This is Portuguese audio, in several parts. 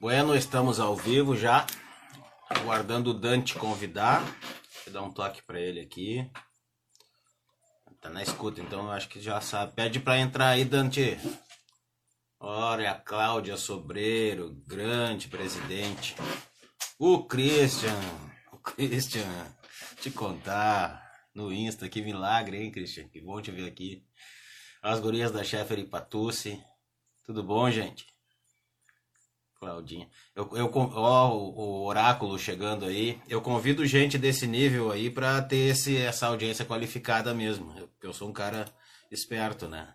Bueno, estamos ao vivo já, aguardando o Dante convidar. Vou dar um toque para ele aqui. Tá na escuta, então eu acho que já sabe. Pede para entrar aí, Dante. Olha, a Cláudia Sobreiro, grande presidente. O Christian, o Christian, te contar no Insta, que milagre, hein, Christian? Que bom te ver aqui. As gurias da Sheffer e Patucci. Tudo bom, gente? Claudinha. Eu, eu, ó, o, oráculo chegando aí. Eu convido gente desse nível aí para ter esse, essa audiência qualificada mesmo. Eu, eu sou um cara esperto, né?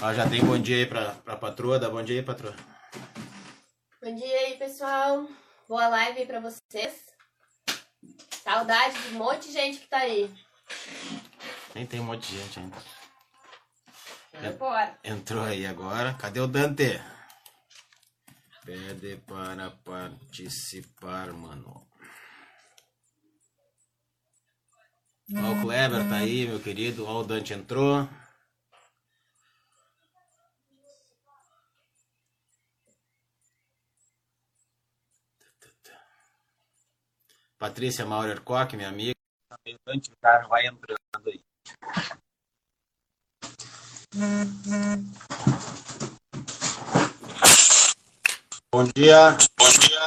Ó, já tem bom dia aí pra, pra patroa. Dá bom dia aí, patroa. Bom dia aí, pessoal. Boa live aí pra vocês. Saudade de um monte de gente que tá aí. Nem tem um monte de gente ainda. Entrou aí agora. Cadê o Dante? Pede para participar, mano. Ó, o Kleber tá aí, meu querido. Ó, o Dante entrou. Patrícia Maurer Koch, minha amiga. O Dante vai entrando aí. Bom dia. Bom dia.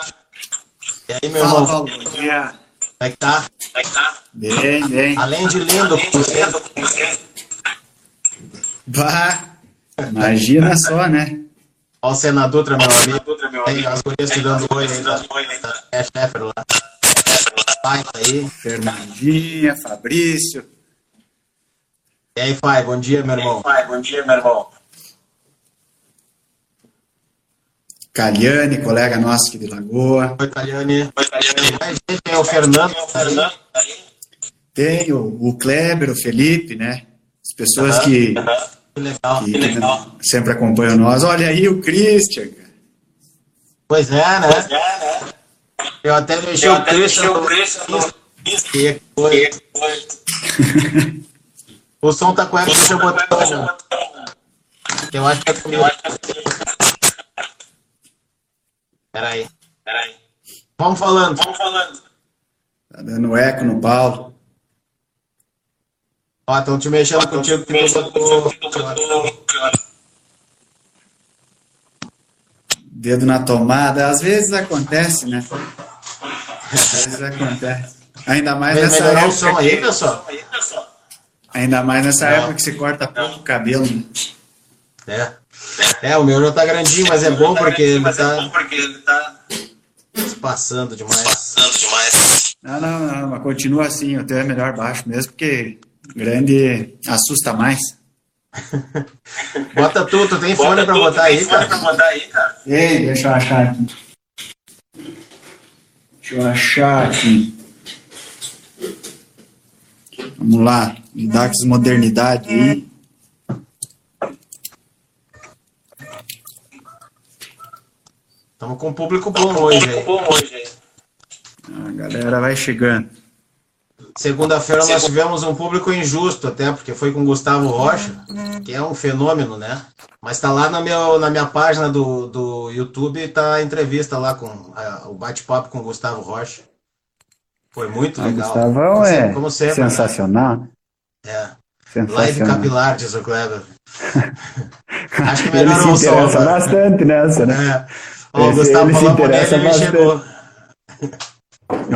E aí, meu Fala, irmão? Paulo, bom dia. Como é que tá? Como é que tá? Bem, bem. Além de lindo, Bah, imagina só, né? Ó, o senador, meu amigo. Tem as gurias te dando oi aí. É chefe lá. Pai, tá aí. Fernandinha, Fabrício. E aí, pai, bom dia, meu irmão. Pai, bom dia, meu irmão. Caliane, colega nosso aqui de Lagoa. Oi, Caliane. Oi, Caliane. Mais gente, tem o Fernando. Tem o. Fernando. Tem o, o Kleber, o Felipe, né? As pessoas que, Que legal. que Que legal. sempre acompanham nós. Olha aí o Christian. Pois é, né? É, né? Eu até deixei Eu o Christian o no- Christian no Que coisa. O som tá com ela, deixa eu botar o... que eu acho que é comigo. Peraí. Peraí. Vamos falando. Vamos falando. Tá dando eco no Paulo. Ó, estão te mexendo contigo que tu botou... Dedo na tomada. Às vezes acontece, né? Às vezes acontece. Ainda mais nessa melhorar o som época. aí, pessoal? Ainda mais nessa Não. época que se corta pouco cabelo. né? É. É, o meu já tá grandinho, mas é bom porque ele Mas é tá bom porque ele tá se passando demais. passando demais. Não, não, não, mas continua assim, o teu é melhor baixo mesmo, porque grande assusta mais. Bota tu, tu tem fone pra tudo, botar tem aí, fone pra cara? botar aí, cara. Ei, deixa eu achar aqui. Deixa eu achar aqui. Vamos lá, com modernidade aí. Estamos com um público bom hoje aí. Bom hoje. A galera vai chegando. Segunda-feira nós tivemos um público injusto, até porque foi com o Gustavo Rocha, que é um fenômeno, né? Mas tá lá na, meu, na minha página do, do YouTube, tá a entrevista lá com a- o bate-papo com o Gustavo Rocha. Foi muito O legal. Gustavão Como é sempre- como sempre, né? sensacional. É. Live Sensacional. capilar, diz o Kleber. Acho que Ele melhorou o som. agora. bastante nessa, né? É. Ó, o Gustavo ele se interessa bastante.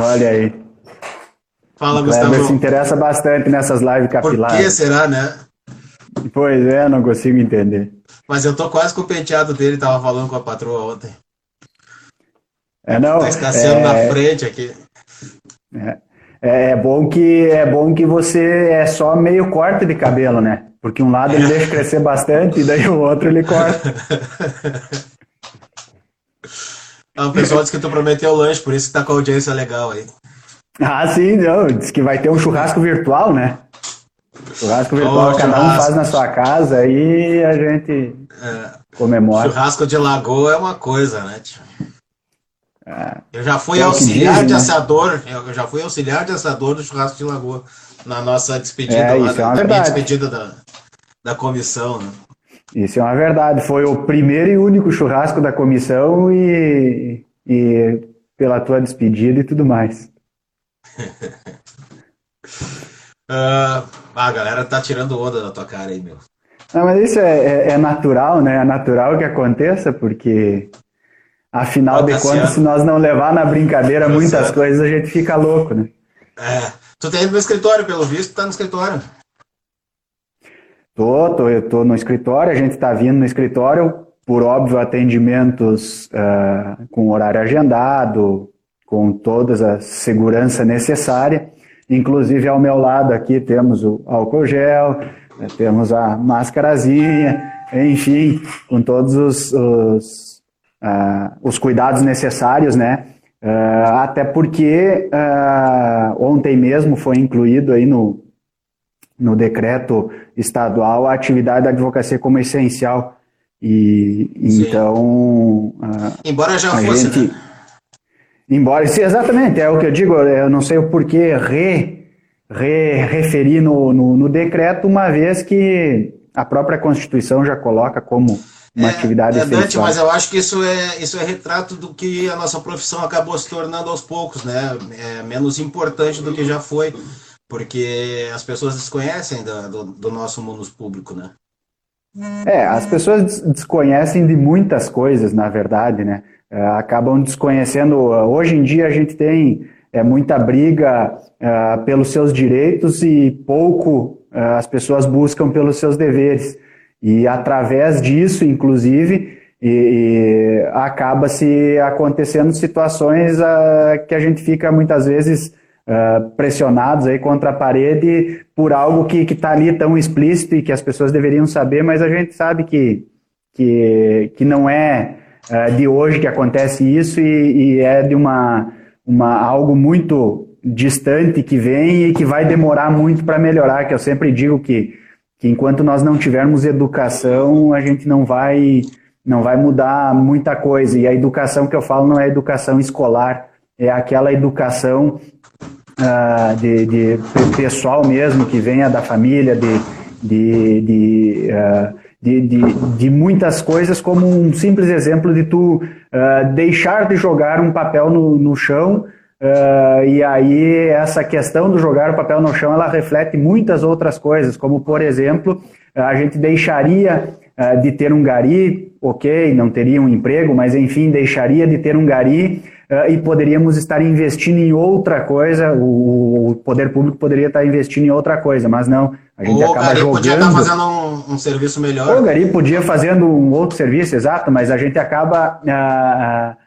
Olha aí. Fala, O Kleber se Gustavo. interessa bastante nessas lives Por que capilares. será, né? Pois é, não consigo entender. Mas eu tô quase com o penteado dele, tava falando com a patroa ontem. É, não, Tá escasseando é, na frente aqui. É, é bom que é bom que você é só meio corte de cabelo, né? Porque um lado ele deixa crescer bastante e daí o outro ele corta. Ah, o pessoal disse que tu prometeu lanche, por isso que tá com a audiência legal aí. Ah, sim, não. Diz que vai ter um churrasco virtual, né? Churrasco virtual, Oh, cada um churrasco. faz na sua casa e a gente É, comemora. churrasco de lagoa é uma coisa, né, tio? Ah, Eu já fui É auxiliar de né? assador, eu já fui auxiliar de assador do churrasco de lagoa na nossa despedida É, lá, é da, verdade. despedida da, da comissão, né? Isso é uma verdade. Foi o primeiro e único churrasco da comissão e, e pela tua despedida e tudo mais. uh, a galera tá tirando onda da tua cara aí, meu. Não, mas isso é, é, é natural, né? É natural que aconteça, porque afinal de contas, se nós não levar na brincadeira tá muitas certo. coisas, a gente fica louco, né? É. Tu tá indo no escritório, pelo visto, tá no escritório. Tô, tô, eu tô no escritório, a gente tá vindo no escritório, por óbvio, atendimentos uh, com horário agendado, com toda a segurança necessária. Inclusive, ao meu lado aqui temos o álcool gel, né, temos a máscarazinha, enfim, com todos os, os, uh, os cuidados necessários, né? Uh, até porque ontem mesmo foi incluído aí no, no decreto estadual a atividade da advocacia como essencial. E Sim. então. Embora já fosse. Gente, né? Embora, sim, exatamente, é o que eu digo, eu não sei o porquê re, re, referir no, no, no decreto, uma vez que a própria Constituição já coloca como uma é, atividade é Dante, mas eu acho que isso é, isso é retrato do que a nossa profissão acabou se tornando aos poucos, né? É menos importante do que já foi, porque as pessoas desconhecem do, do, do nosso mundo público, né? É, as pessoas desconhecem de muitas coisas, na verdade, né? É, acabam desconhecendo. Hoje em dia a gente tem é, muita briga é, pelos seus direitos e pouco é, as pessoas buscam pelos seus deveres. E através disso, inclusive, e, e acaba se acontecendo situações uh, que a gente fica muitas vezes uh, pressionados aí contra a parede por algo que está ali tão explícito e que as pessoas deveriam saber, mas a gente sabe que, que, que não é uh, de hoje que acontece isso e, e é de uma, uma algo muito distante que vem e que vai demorar muito para melhorar, que eu sempre digo que que enquanto nós não tivermos educação, a gente não vai não vai mudar muita coisa. E a educação que eu falo não é educação escolar, é aquela educação uh, de, de, pessoal mesmo, que venha da família, de, de, de, uh, de, de, de, muitas coisas, como um simples exemplo de tu uh, deixar de jogar um papel no, no chão Uh, e aí essa questão do jogar o papel no chão, ela reflete muitas outras coisas, como por exemplo, a gente deixaria uh, de ter um gari, ok, não teria um emprego, mas enfim, deixaria de ter um gari e poderíamos estar investindo em outra coisa, o, o, poder público poderia estar investindo em outra coisa, mas não, a gente o acaba gari jogando... podia estar fazendo um, um, serviço melhor. O gari podia fazendo um outro serviço, exato, mas a gente acaba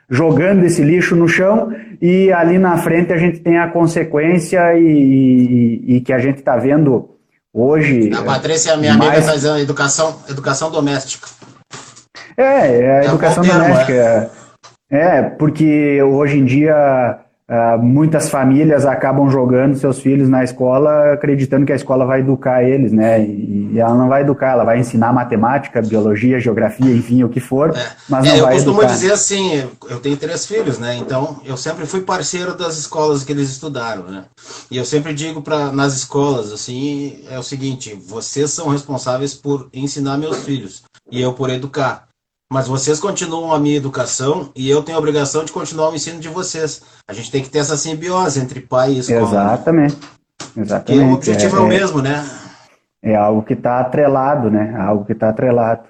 jogando esse lixo no chão e ali na frente a gente tem a consequência e, e, e que a gente está vendo hoje. A Patrícia, minha mais... amiga, dizendo educação, educação doméstica. É, é a educação é doméstica. É, porque hoje em dia Uh, muitas famílias acabam jogando seus filhos na escola acreditando que a escola vai educar eles, né? E, e ela não vai educar, ela vai ensinar matemática, biologia, geografia, enfim, o que for, é. mas não é, vai educar. Eu costumo dizer assim, eu tenho três filhos, né? Então eu sempre fui parceiro das escolas que eles estudaram, né? E eu sempre digo para nas escolas assim, é o seguinte, vocês são responsáveis por ensinar meus filhos e eu por educar. Mas vocês continuam a minha educação e eu tenho a obrigação de continuar o ensino de vocês. A gente tem que ter essa simbiose entre pai e escola. Exatamente. Exatamente. Porque o objetivo é, é o mesmo, né? É algo que está atrelado, né? Algo que está atrelado.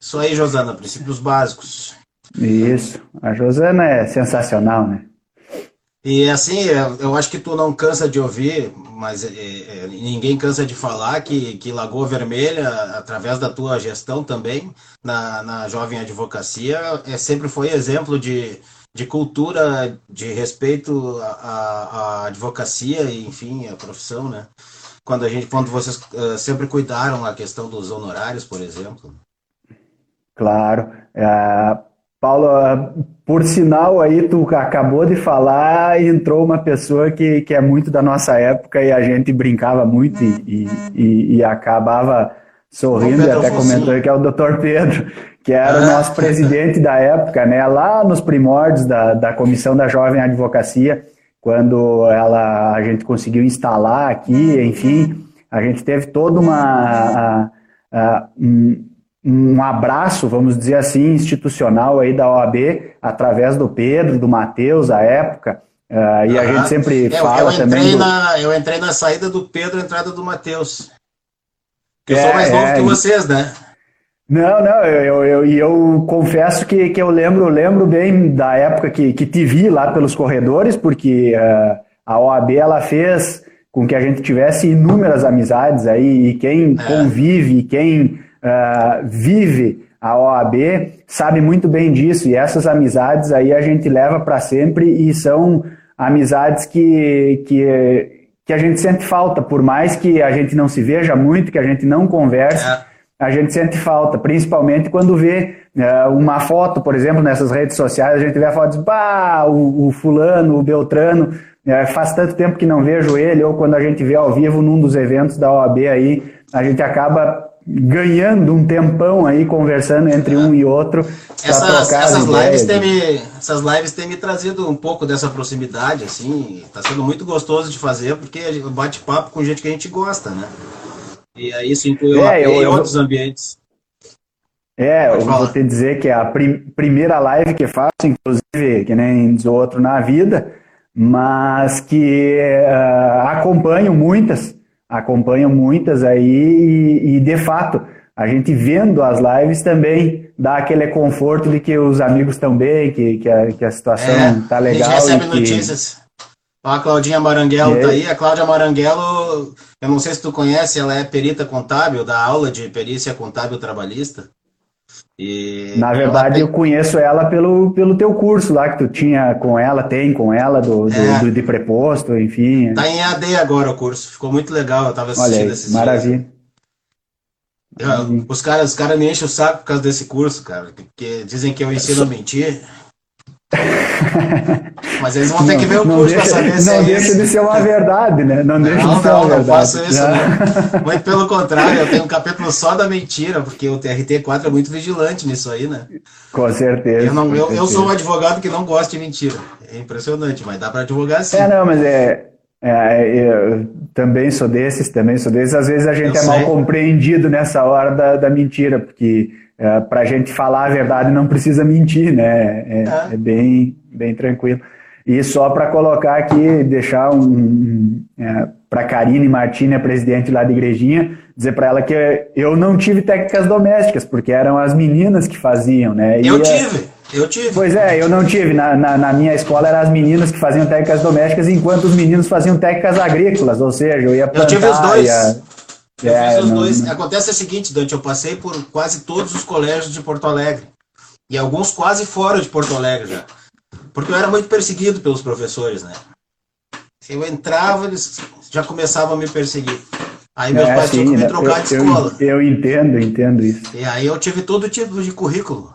Isso aí, Josana, princípios básicos. Isso. A Josana é sensacional, né? E assim, eu acho que tu não cansa de ouvir, mas é, é, ninguém cansa de falar que, que Lagoa Vermelha, através da tua gestão também, na, na jovem advocacia, é, sempre foi exemplo de, de cultura, de respeito à, à advocacia e, enfim, à profissão, né? Quando, a gente, quando vocês uh, sempre cuidaram a questão dos honorários, por exemplo. Claro. Uh, Paulo, por sinal aí, tu acabou de falar e entrou uma pessoa que, que é muito da nossa época e a gente brincava muito e, e, e acabava sorrindo e até comentou que é o doutor Pedro, que era o nosso presidente da época, né? Lá nos primórdios da, da Comissão da Jovem Advocacia, quando ela, a gente conseguiu instalar aqui, enfim, a gente teve toda uma... A, uh, um, um abraço, vamos dizer assim, institucional aí da OAB, através do Pedro, do Matheus, à época, uh, e a gente sempre é, fala eu também... Do... Na, eu entrei na saída do Pedro, entrada do Matheus. Porque eu sou mais novo que vocês, né? Não, não, eu, eu, eu, confesso que, que eu lembro, lembro bem da época que, que te vi lá pelos corredores, porque uh, a OAB ela fez com que a gente tivesse inúmeras amizades aí, e quem é. convive, e quem uh, vive a OAB sabe muito bem disso, e essas amizades aí a gente leva para sempre e são amizades que, que, que a gente sente falta, por mais que a gente não se veja muito, que a gente não converse. É a gente sente falta, principalmente quando vê é, uma foto, por exemplo, nessas redes sociais, a gente vê a foto e diz, bah, o, o fulano, o Beltrano, é, faz tanto tempo que não vejo ele, ou quando a gente vê ao vivo num dos eventos da OAB aí, a gente acaba ganhando um tempão aí conversando entre um e outro. Essas, essas lives têm me, essas lives têm me trazido um pouco dessa proximidade, assim, está sendo muito gostoso de fazer, porque bate papo com gente que a gente gosta, né? E aí isso inclui é, eu, outros ambientes. É, Pode eu falar. vou te dizer que é a prim primeira live que faço, inclusive, que nem diz outro na vida, mas que uh, acompanho muitas, acompanho muitas aí e, e, de fato, a gente vendo as lives também dá aquele conforto de que os amigos estão bem, que, que, a, que a situação é, tá legal. A gente recebe que... notícias. A Claudinha Maranguelo tá aí. A Cláudia Maranguelo, eu não sei se tu conhece, ela é perita contábil, da aula de perícia contábil trabalhista. E Na verdade, tem... eu conheço ela pelo, pelo teu curso lá que tu tinha com ela, tem com ela, do, do, é. do de preposto, enfim. Tá em AD agora o curso, ficou muito legal, eu tava assistindo Olha aí, maravilha. Dias. Os caras os cara me enchem o saco por causa desse curso, cara, porque dizem que eu ensino a mentir. Mas eles vão ter que ver o curso para saber se Não é deixa isso. de ser uma verdade, né? Não, não deixa não, de ser não, uma não verdade. faço isso, né? Muito pelo contrário, eu tenho um capítulo só da mentira, porque o TRT4 é muito vigilante nisso aí, né? Com certeza. Eu, não, eu, certeza. eu sou um advogado que não gosta de mentira. É impressionante, mas dá para advogar sim. É, não, mas é, é, eu também sou desses, também sou desses. Às vezes a gente eu é sei. mal compreendido nessa hora da, da mentira, porque é, para a gente falar a verdade não precisa mentir, né? É, é. é bem, bem tranquilo. E só para colocar aqui, deixar um, um é, para Karine Martini, a presidente lá da igrejinha, dizer para ela que eu não tive técnicas domésticas, porque eram as meninas que faziam, né? E eu tive, eu tive. Pois é, eu não tive. Na, na, na, minha escola eram as meninas que faziam técnicas domésticas, enquanto os meninos faziam técnicas agrícolas, ou seja, eu ia plantar... Eu tive os dois. Ia... Eu é, fiz os não... dois. Acontece o seguinte, Dante, eu passei por quase todos os colégios de Porto Alegre. E alguns quase fora de Porto Alegre já. Porque eu era muito perseguido pelos professores, né? Eu entrava, eles já começavam a me perseguir. Aí meus é, pais tinham que me né? trocar eu, de escola. Eu, eu entendo, entendo isso. E aí eu tive todo tipo de currículo.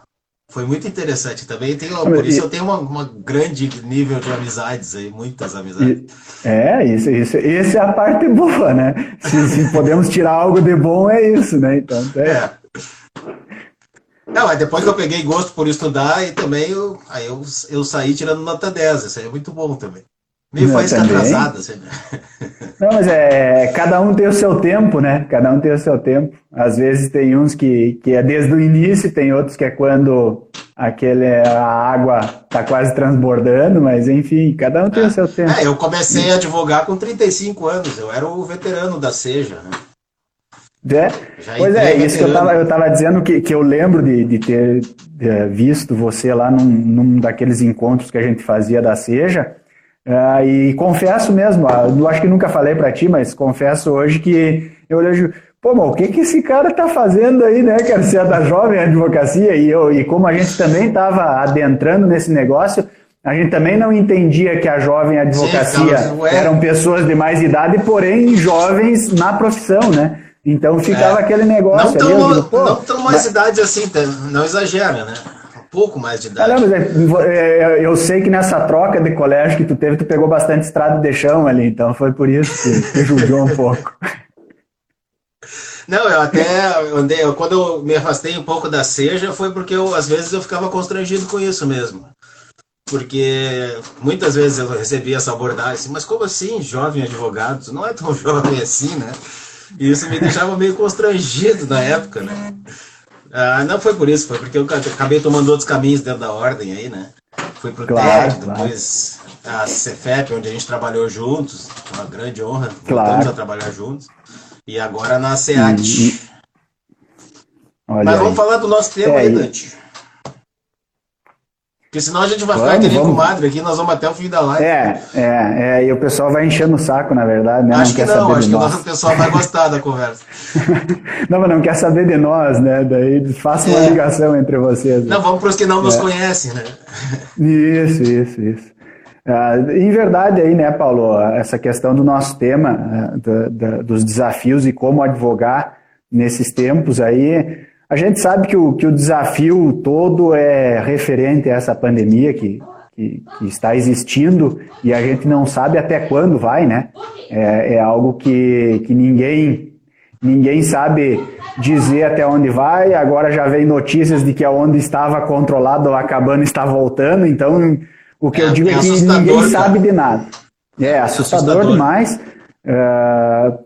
Foi muito interessante também. Tenho, por isso eu tenho uma, uma, grande nível de amizades aí, muitas amizades. É, isso, isso, essa é a parte boa, né? Se, se podemos tirar algo de bom, é isso, né? Então, é. é. Não, mas depois que eu peguei gosto por estudar, e também eu, aí eu, eu saí tirando nota 10, isso aí é muito bom também. Meio faísca atrasada, assim. Não, mas é, cada um tem o seu tempo, né? Cada um tem o seu tempo. Às vezes tem uns que, que é desde o início, tem outros que é quando aquele, a água tá quase transbordando, mas enfim, cada um tem é. o seu tempo. É, eu comecei a advogar com 35 anos, eu era o veterano da Seja, né? É, pois é, isso que eu estava eu tava dizendo que, que eu lembro de, de ter visto você lá num, num daqueles encontros que a gente fazia da Seja. Uh, e confesso mesmo, uh, acho que nunca falei para ti, mas confesso hoje que eu olho, pô, mas o que que esse cara tá fazendo aí, né, cara? Você é da jovem advocacia e, eu, e como a gente também estava adentrando nesse negócio, a gente também não entendia que a jovem advocacia eram pessoas de mais idade, porém jovens na profissão, né? Então ficava é. aquele negócio não tão, ali. Digo, Pô, não tão mais mas... idade assim, tá? não exagera, né? Um pouco mais de idade. Ah, não, é, é, eu sei que nessa troca de colégio que tu teve, tu pegou bastante estrada de chão ali, então foi por isso que, que judiou um pouco. Não, eu até andei, eu, quando eu me afastei um pouco da seja, foi porque eu, às vezes eu ficava constrangido com isso mesmo. Porque muitas vezes eu recebia essa abordagem assim, mas como assim, jovem advogado? Não é tão jovem assim, né? E isso me deixava meio constrangido na época, né? Ah, não foi por isso, foi porque eu acabei tomando outros caminhos dentro da ordem aí, né? Fui pro Claro, TED, depois a Cefep, onde a gente trabalhou juntos, uma grande honra, Claro. voltamos a trabalhar juntos. E agora na SEAT. Mas vamos falar do nosso tema É, aí, Dante. Porque senão a gente vai ficar Vamos, que nem vamos. comadre aqui, nós vamos até o fim da live. É, é, é, e o pessoal vai enchendo o saco, na verdade, né? acho não que não, acho que o nós. nosso pessoal vai gostar da conversa. Não, mas não quer saber de nós, né? Daí faça uma É. ligação entre vocês. né? Não, vamos para os que não nos É. conhecem, né? Isso, isso, isso. Ah, em verdade aí, né, Paulo, essa questão do nosso tema, ah, da- da- dos desafios e como advogar nesses tempos aí, a gente sabe que o, que o desafio todo é referente a essa pandemia que, que, que está existindo e a gente não sabe até quando vai, né? É, é algo que, que ninguém Ninguém sabe dizer até onde vai. Agora já vem notícias de que aonde estava controlado, acabando, está voltando. Então, o que É, eu digo é, é que ninguém cara. sabe de nada. É assustador, assustador. demais,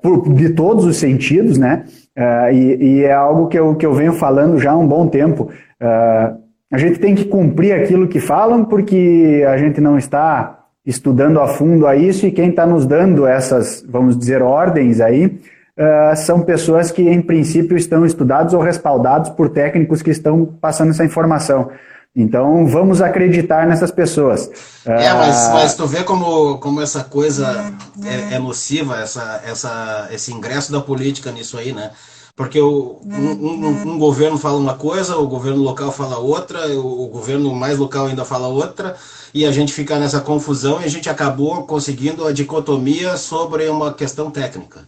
por- de todos os sentidos, né? Eh, e, e é algo que eu, que eu venho falando já há um bom tempo. Eh, a gente tem que cumprir aquilo que falam, porque a gente não está estudando a fundo a isso e quem está nos dando essas, vamos dizer, ordens aí, eh, são pessoas que, em princípio, estão estudados ou respaldados por técnicos que estão passando essa informação. Então, vamos acreditar nessas pessoas. É, mas, Ah, mas tu vê como, como essa coisa é, é nociva, essa, essa, esse ingresso da política nisso aí, né? Porque o, um, um- um governo fala uma coisa, o governo local fala outra, o, o governo mais local ainda fala outra, e a gente fica nessa confusão e a gente acabou conseguindo a dicotomia sobre uma questão técnica.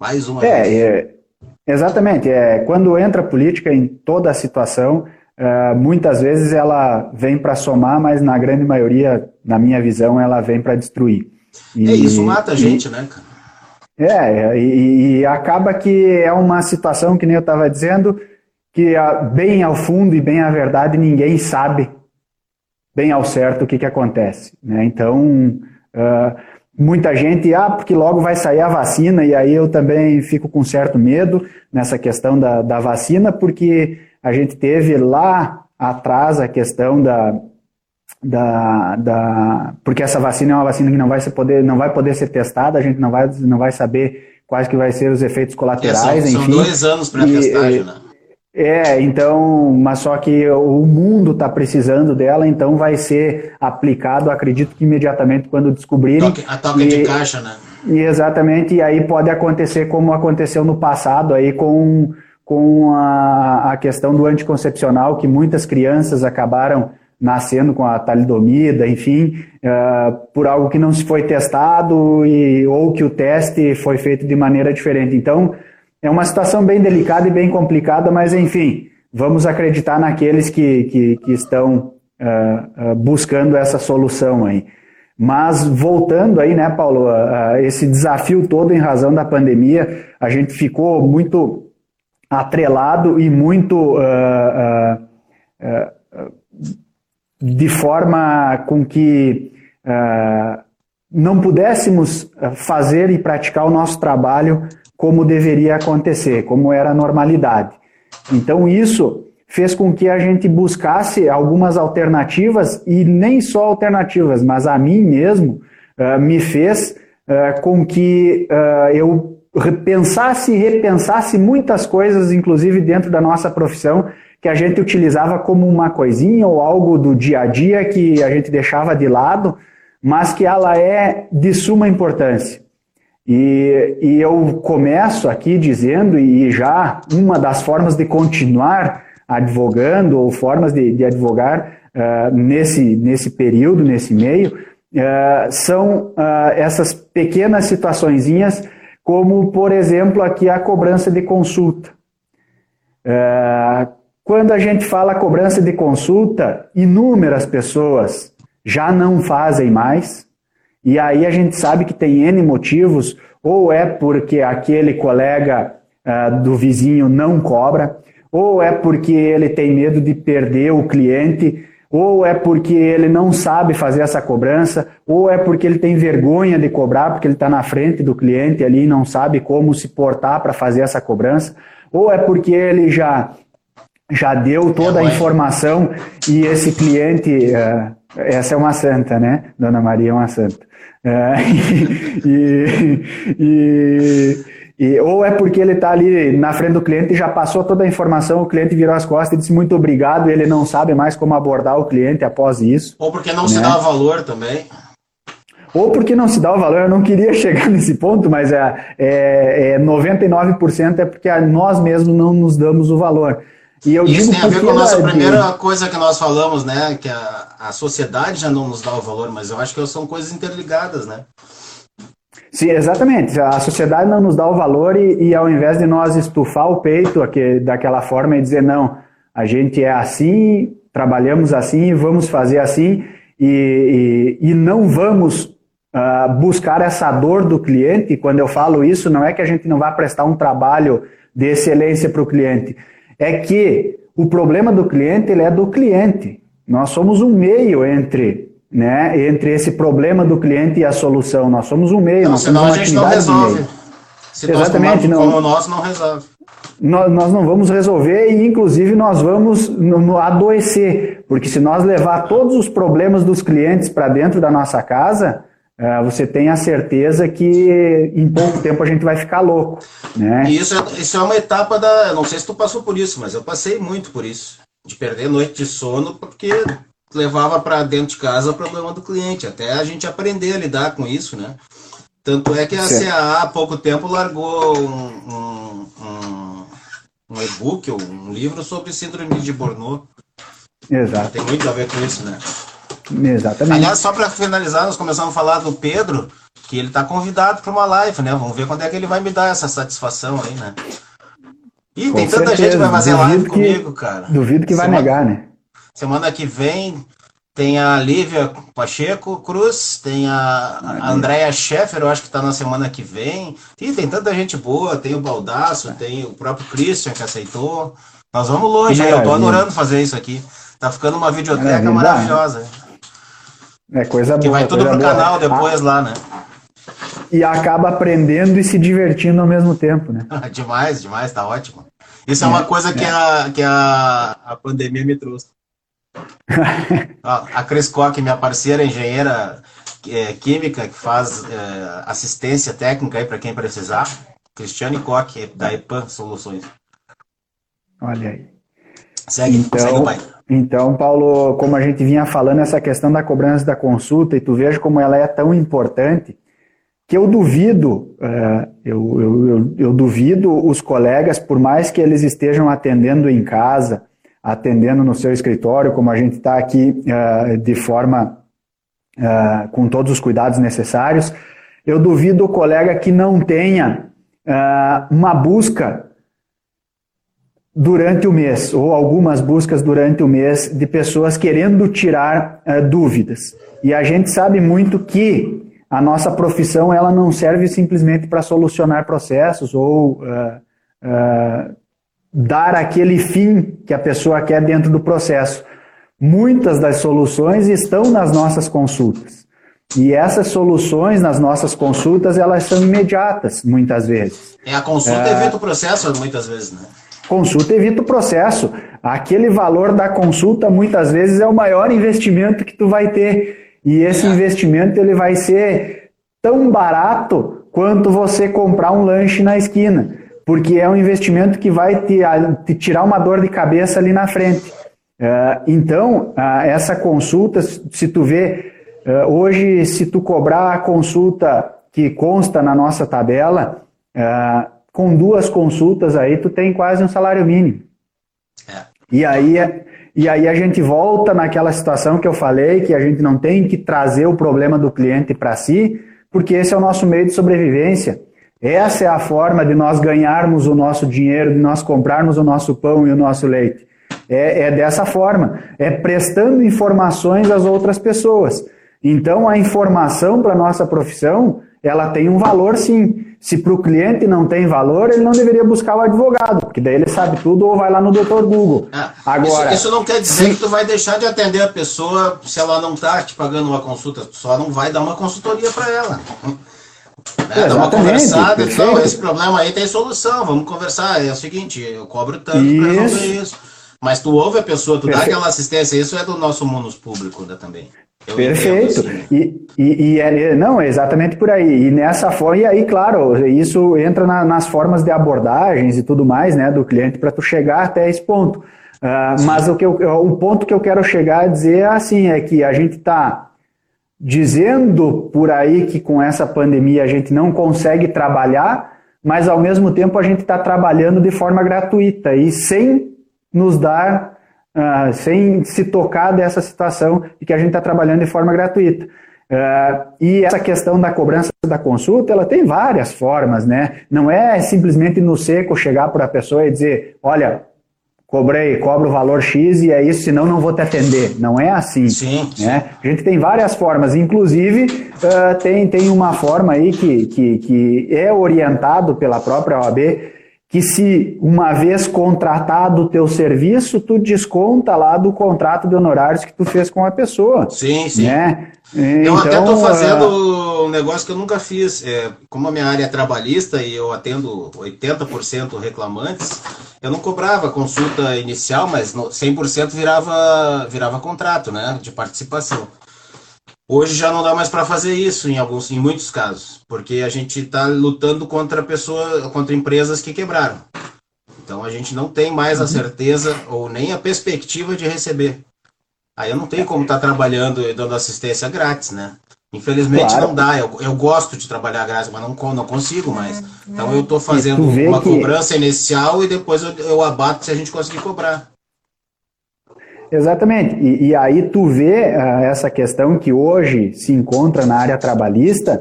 Mais uma É, vez. é, exatamente. É, quando entra a política em toda a situação, é, muitas vezes ela vem para somar, mas na grande maioria, na minha visão, ela vem para destruir. E- É, isso mata a e- gente, né, cara? É, e, e acaba que é uma situação, que nem eu estava dizendo, que bem ao fundo e bem à verdade ninguém sabe bem ao certo o que, que acontece. Né? Então, ah, muita gente, ah, porque logo vai sair a vacina, e aí eu também fico com certo medo nessa questão da, da vacina, porque a gente teve lá atrás a questão da, da, da porque essa vacina é uma vacina que não vai ser poder não vai poder ser testada a gente não vai não vai saber quais que vai ser os efeitos colaterais são, são enfim dois anos para testagem, né? é então mas só que o mundo está precisando dela então vai ser aplicado acredito que imediatamente quando descobrirem a toca de caixa, né? e exatamente, e aí pode acontecer como aconteceu no passado aí com, com a, a questão do anticoncepcional, que muitas crianças acabaram nascendo com a talidomida, enfim, eh, por algo que não se foi testado e, ou que o teste foi feito de maneira diferente. Então, é uma situação bem delicada e bem complicada, mas enfim, vamos acreditar naqueles que, que, que estão ah, ah, buscando essa solução aí. Mas voltando aí, né, Paulo, esse desafio todo em razão da pandemia, a gente ficou muito atrelado e muito ah, ah, ah, de forma com que não pudéssemos fazer e praticar o nosso trabalho como deveria acontecer, como era a normalidade. Então isso fez com que a gente buscasse algumas alternativas e nem só alternativas, mas a mim mesmo me fez com que eu pensasse e repensasse muitas coisas, inclusive dentro da nossa profissão, que a gente utilizava como uma coisinha ou algo do dia a dia que a gente deixava de lado, mas que ela é de suma importância. E, e eu começo aqui dizendo, e já uma das formas de continuar advogando, ou formas de, de advogar ah, nesse, nesse período, nesse meio, ah, são ah, essas pequenas situaçõezinhas, como, por exemplo, aqui a cobrança de consulta. Ah, quando a gente fala cobrança de consulta, inúmeras pessoas já não fazem mais, e aí a gente sabe que tem N motivos, ou é porque aquele colega ah, do vizinho não cobra, ou é porque ele tem medo de perder o cliente, ou é porque ele não sabe fazer essa cobrança, ou é porque ele tem vergonha de cobrar, porque ele está na frente do cliente ali e não sabe como se portar para fazer essa cobrança, ou é porque ele já, já deu toda a informação e esse cliente. Uh, essa é uma santa, né? Dona Maria é uma santa. Uh, e, e e, ou é porque ele está ali na frente do cliente e já passou toda a informação, o cliente virou as costas e disse muito obrigado, e ele não sabe mais como abordar o cliente após isso. Ou porque não né? se dá valor também. Ou porque não se dá o valor, eu não queria chegar nesse ponto, mas é, é, é 99% é porque nós mesmos não nos damos o valor. E eu Isso tem a ver com a nossa primeira coisa que nós falamos, né? Que a, a sociedade já não nos dá o valor, mas eu acho que são coisas interligadas, né? Sim, exatamente. A sociedade não nos dá o valor e, e ao invés de nós estufar o peito aqui, daquela forma e dizer, não, a gente é assim, trabalhamos assim, vamos fazer assim e, e, e não vamos uh, buscar essa dor do cliente. Quando eu falo isso, não é que a gente não vai prestar um trabalho de excelência para o cliente, é que o problema do cliente ele é do cliente. Nós somos um meio entre né, entre esse problema do cliente e a solução. Nós somos um meio, não, nós senão a gente não resolve. Se Exatamente, nós como, não. nosso, não resolve. Nós, nós não vamos resolver e, inclusive, nós vamos no, no adoecer, porque se nós levar todos os problemas dos clientes para dentro da nossa casa, uh, você tem a certeza que em pouco tempo a gente vai ficar louco. Né? E isso é, isso é uma etapa da. Não sei se tu passou por isso, mas eu passei muito por isso. De perder noite de sono, porque levava para dentro de casa o problema do cliente, até a gente aprender a lidar com isso, né? Tanto é que a certo. CAA há pouco tempo largou um, um, um, um e-book, um livro sobre síndrome de Bornô. Exato. Tem muito a ver com isso, né? Exatamente. Aliás, só para finalizar, nós começamos a falar do Pedro, que ele está convidado para uma live, né? Vamos ver quando é que ele vai me dar essa satisfação aí, né? Ih, tem tanta gente que vai fazer duvido live que, comigo, cara. Duvido que vai negar, né? Semana que vem tem a Lívia Pacheco Cruz, tem a, a Andrea Scheffer, eu acho que está na semana que vem. E tem tanta gente boa, tem o Baldaço, tem o próprio Christian que aceitou. Nós vamos longe, eu tô adorando fazer isso aqui. Tá ficando uma videoteca maravilhosa. É coisa boa. Que vai tudo pro boa. canal depois ah, lá, né? E acaba aprendendo e se divertindo ao mesmo tempo, né? demais, demais, tá ótimo. Isso é, é uma coisa que, é. a, que a, a pandemia me trouxe. a Cris Koch, minha parceira engenheira é, química, que faz é, assistência técnica aí para quem precisar. Cristiane Koch, da EPAN Soluções. Olha aí. Segue, então, segue pai. Então, Paulo, como a gente vinha falando, essa questão da cobrança da consulta, e tu veja como ela é tão importante, que eu duvido, uh, eu, eu, eu, eu duvido os colegas, por mais que eles estejam atendendo em casa, atendendo no seu escritório, como a gente está aqui uh, de forma uh, com todos os cuidados necessários. Eu duvido o colega que não tenha uh, uma busca durante o mês, ou algumas buscas durante o mês, de pessoas querendo tirar dúvidas. E a gente sabe muito que a nossa profissão ela não serve simplesmente para solucionar processos ou dar aquele fim que a pessoa quer dentro do processo. Muitas das soluções estão nas nossas consultas. E essas soluções nas nossas consultas, elas são imediatas, muitas vezes. É, a consulta é... evita o processo, muitas vezes, né? Consulta evita o processo. Aquele valor da consulta, muitas vezes, é o maior investimento que tu vai ter. E esse é. investimento, ele vai ser tão barato quanto você comprar um lanche na esquina porque é um investimento que vai te, te tirar uma dor de cabeça ali na frente. Uh, então, essa consulta, se tu vê, uh, hoje, se tu cobrar a consulta que consta na nossa tabela, com duas consultas aí, tu tem quase um salário mínimo. É. E aí, e aí a gente volta naquela situação que eu falei, que a gente não tem que trazer o problema do cliente para si, porque esse é o nosso meio de sobrevivência. Essa é a forma de nós ganharmos o nosso dinheiro, de nós comprarmos o nosso pão e o nosso leite. É, é dessa forma, é prestando informações às outras pessoas. Então, a informação para a nossa profissão, ela tem um valor sim. Se para o cliente não tem valor, ele não deveria buscar o advogado. porque daí ele sabe tudo ou vai lá no Dr. Google. É, Agora, isso, isso não quer dizer se- que tu vai deixar de atender a pessoa se ela não tá te pagando uma consulta, só não vai dar uma consultoria para ela. Né? Dá uma conversada, então, esse problema aí tem solução, vamos conversar. É o seguinte, eu cobro tanto para resolver Isso. Mas tu ouve a pessoa, tu dá Perfeito. aquela assistência, isso é do nosso mundo público né, também. Eu Perfeito. entendo, assim. E, e, e é- não, é exatamente por aí. E nessa forma, e aí, claro, isso entra na- nas formas de abordagens e tudo mais, né, do cliente para tu chegar até esse ponto. Ah, mas o, que eu, o ponto que eu quero chegar a dizer assim é que a gente está dizendo por aí que com essa pandemia a gente não consegue trabalhar, mas ao mesmo tempo a gente está trabalhando de forma gratuita e sem nos dar, ah, sem se tocar dessa situação de que a gente está trabalhando de forma gratuita. Ah, e essa questão da cobrança da consulta, ela tem várias formas, né? Não é simplesmente no seco chegar para a pessoa e dizer, olha, cobrei, cobro o valor X e é isso, senão não vou te atender. Não é assim. Sim, né? A gente tem várias formas, inclusive ah, tem, tem uma forma aí que, que, que é orientado pela própria OAB, que se uma vez contratado o teu serviço, tu desconta lá do contrato de honorários que tu fez com a pessoa. Sim, sim. Né? Eu até estou Então, fazendo ah, um negócio que eu nunca fiz. É, como a minha área é trabalhista e eu atendo 80% reclamantes, eu não cobrava consulta inicial, mas no- 100% virava, virava contrato né, de participação. Hoje já não dá mais para fazer isso em alguns, em muitos casos, porque a gente está lutando contra pessoa, contra empresas que quebraram. Então a gente não tem mais a certeza ou nem a perspectiva de receber. Aí eu não tenho como estar trabalhando e dando assistência grátis, né? Infelizmente Claro. não dá. Eu, eu gosto de trabalhar grátis, mas não, não consigo mais. Então eu estou fazendo uma que- cobrança inicial e depois eu, eu abato se a gente conseguir cobrar. Exatamente. E, e aí tu vê ah, essa questão que hoje se encontra na área trabalhista,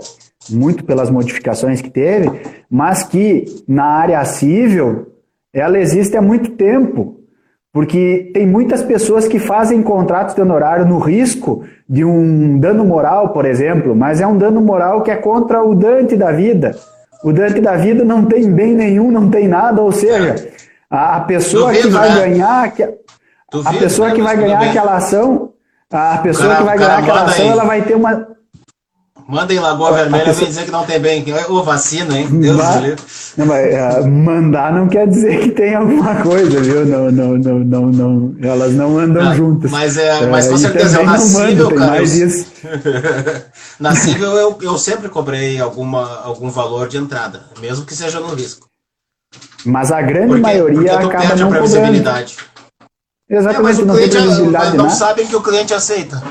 muito pelas modificações que teve, mas que na área civil ela existe há muito tempo. Porque tem muitas pessoas que fazem contratos de honorário no risco de um dano moral, por exemplo, mas é um dano moral que é contra o Dante da vida. O Dante da vida não tem bem nenhum, não tem nada, ou seja, a, pessoa que Duvido, vai né? ganhar. A pessoa que vai tudo ganhar aquela ação, a pessoa cara- que vai ganhar aquela ação, aí. ela vai ter uma. Manda em Lagoa Vermelha pessoa- vem dizer que não tem bem. Ô, vacina, hein? Deus Vai-. Não, mas, ah, mandar não quer dizer que tem alguma coisa, viu? Não, não, não, não, não. Elas não andam Não, juntas. mas é- mas com certeza é também uma não cível, mandam, tem cara, mais eu- isso. Na civil eu, eu sempre cobrei alguma, algum valor de entrada, mesmo que seja no risco. Mas a grande Porque, maioria porque acaba não cobrando. Previsibilidade. É, Exatamente, mas o não tem cliente mas de não nada. sabem que o cliente aceita.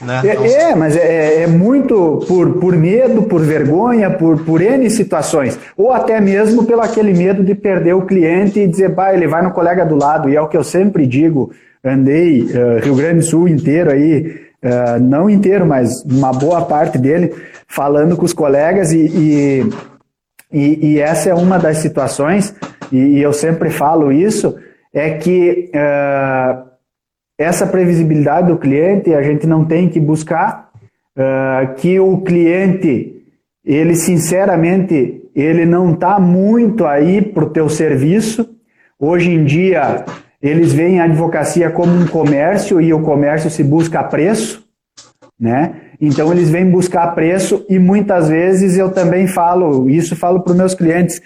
Né? É, é, mas é, é muito por, por medo, por vergonha, por, por N situações. Ou até mesmo pelo aquele medo de perder o cliente e dizer, bah, ele vai no colega do lado. E é o que eu sempre digo, andei eh, Rio Grande do Sul inteiro aí, eh, não inteiro, mas uma boa parte dele, falando com os colegas e, e, e- e essa é uma das situações, e, e eu sempre falo isso, é que eh, essa previsibilidade do cliente a gente não tem que buscar ah, que o cliente ele sinceramente ele não está muito aí para o teu serviço hoje em dia eles veem a advocacia como um comércio e o comércio se busca preço né? Então eles vêm buscar preço e muitas vezes eu também falo, isso falo para os meus clientes,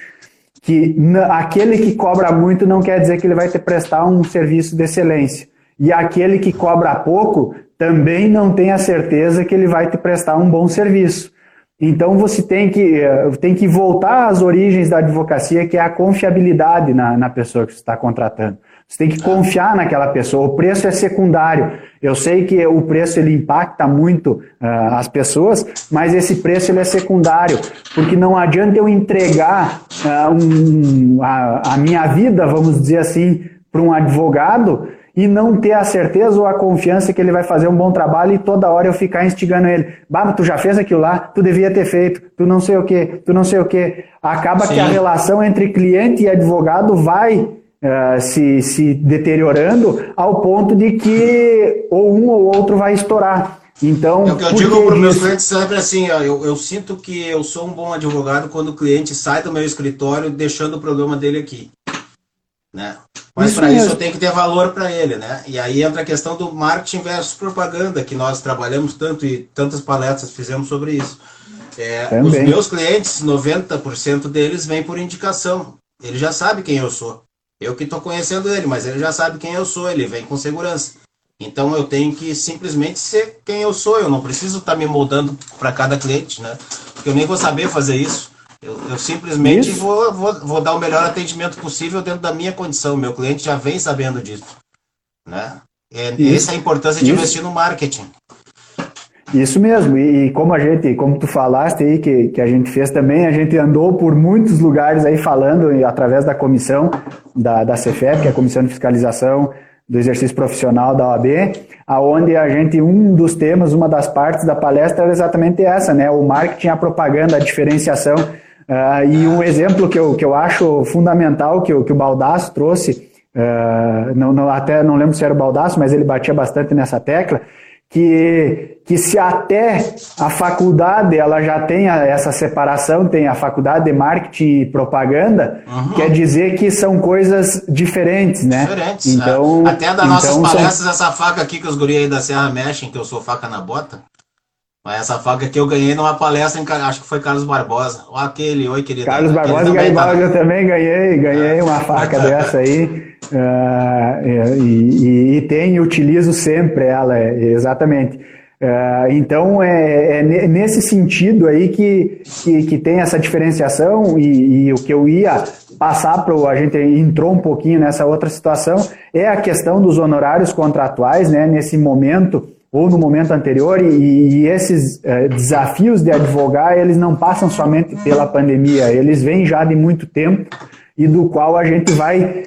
que aquele que cobra muito não quer dizer que ele vai te prestar um serviço de excelência. E aquele que cobra pouco também não tem a certeza que ele vai te prestar um bom serviço. Então você tem que, eh, tem que voltar às origens da advocacia, que é a confiabilidade na, na pessoa que você está contratando. Você tem que confiar naquela pessoa. O preço é secundário. Eu sei que o preço ele impacta muito ah, as pessoas, mas esse preço ele é secundário, porque não adianta eu entregar ah, um- a, a minha vida, vamos dizer assim, para um advogado e não ter a certeza ou a confiança que ele vai fazer um bom trabalho e toda hora eu ficar instigando ele. Bah, mas tu já fez aquilo lá, tu devia ter feito, tu não sei o que, tu não sei o que. Acaba que Sim. a relação entre cliente e advogado vai eh, se, se deteriorando ao ponto de que ou um ou outro vai estourar. Então, É o que eu digo para os meus clientes sempre assim, ó, eu, eu sinto que eu sou um bom advogado quando o cliente sai do meu escritório deixando o problema dele aqui. né? Mas para isso eu tenho que ter valor para ele, né? E aí entra a questão do marketing versus propaganda, que nós trabalhamos tanto e tantas palestras fizemos sobre isso. É, os meus clientes, 90% deles vêm por indicação. Ele já sabe quem eu sou. Eu que estou conhecendo ele, mas ele já sabe quem eu sou, ele vem com segurança. Então eu tenho que simplesmente ser quem eu sou. Eu não preciso estar me moldando para cada cliente, né? Porque eu nem vou saber fazer isso. Eu, eu simplesmente Isso. vou, vou, vou dar o melhor atendimento possível dentro da minha condição. Meu cliente já vem sabendo disso, né? É, Isso. essa é a importância de Isso. investir no marketing. Isso mesmo, e, e como a gente, como tu falaste aí, que, que a gente fez também, a gente andou por muitos lugares aí falando, e através da comissão da, da CEFEP, que é a Comissão de Fiscalização do Exercício Profissional da OAB, aonde a gente, um dos temas, uma das partes da palestra era exatamente essa, né, o marketing, a propaganda, a diferenciação, Ah, e um exemplo que eu, que eu acho fundamental, que, o- que o Baldasso trouxe, ah, não, não- até não lembro se era o Baldasso, mas ele batia bastante nessa tecla, que, que se até a faculdade ela já tem essa separação, tem a faculdade de marketing e propaganda, quer dizer que são coisas diferentes, né? Diferentes. Então, né? Até das nossas então são- palestras, essa faca aqui que os guri aí da Serra mexem, que eu sou faca na bota. Mas essa faca aqui eu ganhei numa palestra em, acho que foi Carlos Barbosa. Ou aquele, oi querido. Carlos Barbosa também tá- Garibaldi eu também ganhei, ganhei uma faca dessa aí. Ah, e, e- e e utilizo sempre ela, é, exatamente. Ah, então é, é ne- nesse sentido aí que, que, que tem essa diferenciação e, e o que eu ia passar para a gente entrou um pouquinho nessa outra situação é a questão dos honorários contratuais, né? Nesse momento ou no momento anterior, e, e esses eh, desafios de advogar, eles não passam somente pela pandemia, eles vêm já de muito tempo e do qual a gente vai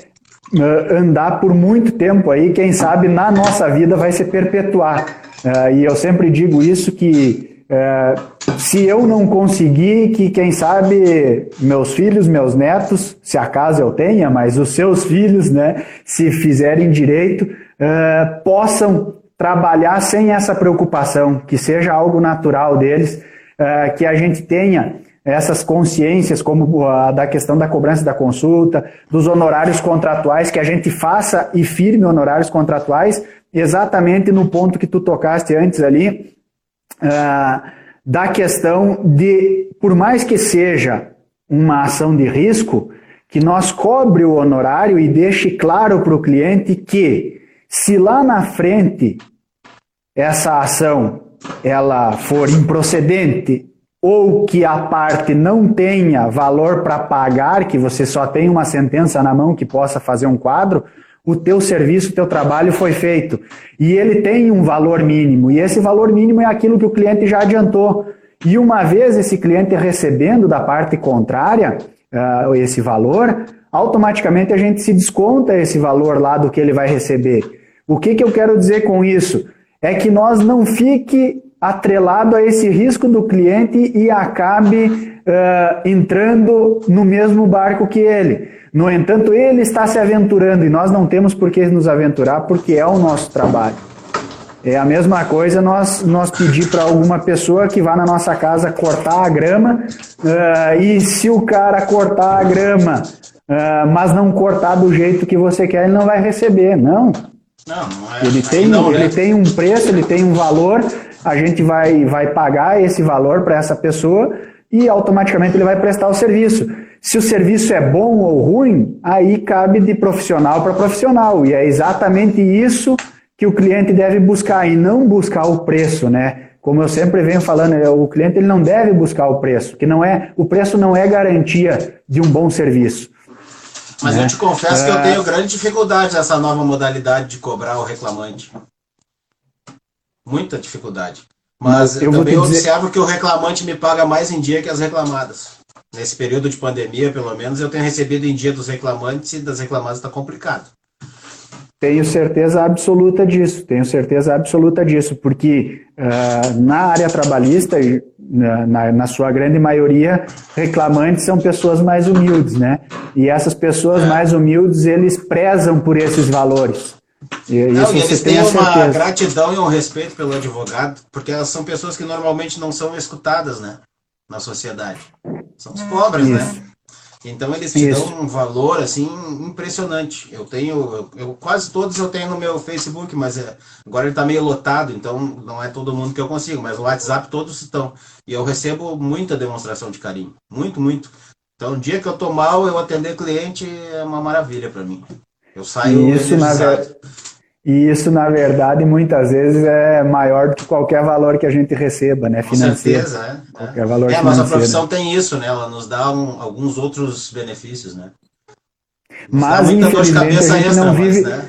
eh, andar por muito tempo aí, quem sabe na nossa vida vai se perpetuar. Eh, e eu sempre digo isso que eh, se eu não conseguir, que quem sabe meus filhos, meus netos, se acaso eu tenha, mas os seus filhos, né, se fizerem direito, possam trabalhar sem essa preocupação, que seja algo natural deles, que a gente tenha essas consciências, como a da questão da cobrança da consulta, dos honorários contratuais, que a gente faça e firme honorários contratuais, exatamente no ponto que tu tocaste antes ali, ah, da questão de, por mais que seja uma ação de risco, que nós cobre o honorário e deixe claro para o cliente que, se lá na frente essa ação ela for improcedente ou que a parte não tenha valor para pagar, que você só tem uma sentença na mão que possa fazer um quadro, o teu serviço, o teu trabalho foi feito. E ele tem um valor mínimo, e esse valor mínimo é aquilo que o cliente já adiantou. E uma vez esse cliente recebendo da parte contrária uh, esse valor, automaticamente a gente se desconta esse valor lá do que ele vai receber. O que, que eu quero dizer com isso? É que nós não fique atrelado a esse risco do cliente e acabe uh, entrando no mesmo barco que ele. No entanto, ele está se aventurando e nós não temos por que nos aventurar porque é o nosso trabalho. É a mesma coisa nós, nós pedir para alguma pessoa que vá na nossa casa cortar a grama uh, e se o cara cortar a grama, uh, mas não cortar do jeito que você quer, ele não vai receber, não. Não, não é. Ele tem, não, ele né? tem um preço, ele tem um valor, a gente vai, vai pagar esse valor para essa pessoa e automaticamente ele vai prestar o serviço. Se o serviço é bom ou ruim, aí cabe de profissional para profissional. E é exatamente isso que o cliente deve buscar e não buscar o preço, né? Como eu sempre venho falando, é, o cliente ele não deve buscar o preço, que não é, o preço não é garantia de um bom serviço. Mas né? eu te confesso que eu É. tenho grande dificuldade nessa nova modalidade de cobrar o reclamante. Muita dificuldade. Mas Eu também dizer- observo que o reclamante me paga mais em dia que as reclamadas. Nesse período de pandemia, pelo menos, eu tenho recebido em dia dos reclamantes e das reclamadas está complicado. Tenho certeza absoluta disso, tenho certeza absoluta disso, porque ah, na área trabalhista, na, na, na sua grande maioria, reclamantes são pessoas mais humildes, né? E essas pessoas mais humildes, eles prezam por esses valores. E, Não, e você eles têm uma gratidão e um respeito pelo advogado, porque elas são pessoas que normalmente não são escutadas, né? Na sociedade. São os pobres, né? Isso. Então eles te Isso. dão um valor assim impressionante. Eu tenho, eu, eu- quase todos eu tenho no meu Facebook, mas é, agora ele está meio lotado, então não é todo mundo que eu consigo, mas no WhatsApp todos estão. E eu recebo muita demonstração de carinho, muito, muito. Então, o dia que eu tô mal, eu atender cliente é uma maravilha para mim. Eu saio E isso, na energizado. ver- E isso, na verdade, muitas vezes é maior do que qualquer valor que a gente receba, né? Com Financeiro. certeza, é. é. Qualquer valor É, a nossa financeiro. profissão tem isso, né? Ela nos dá um- alguns outros benefícios, né? Nos Mas, infelizmente, a gente extra, não mas, vive- né?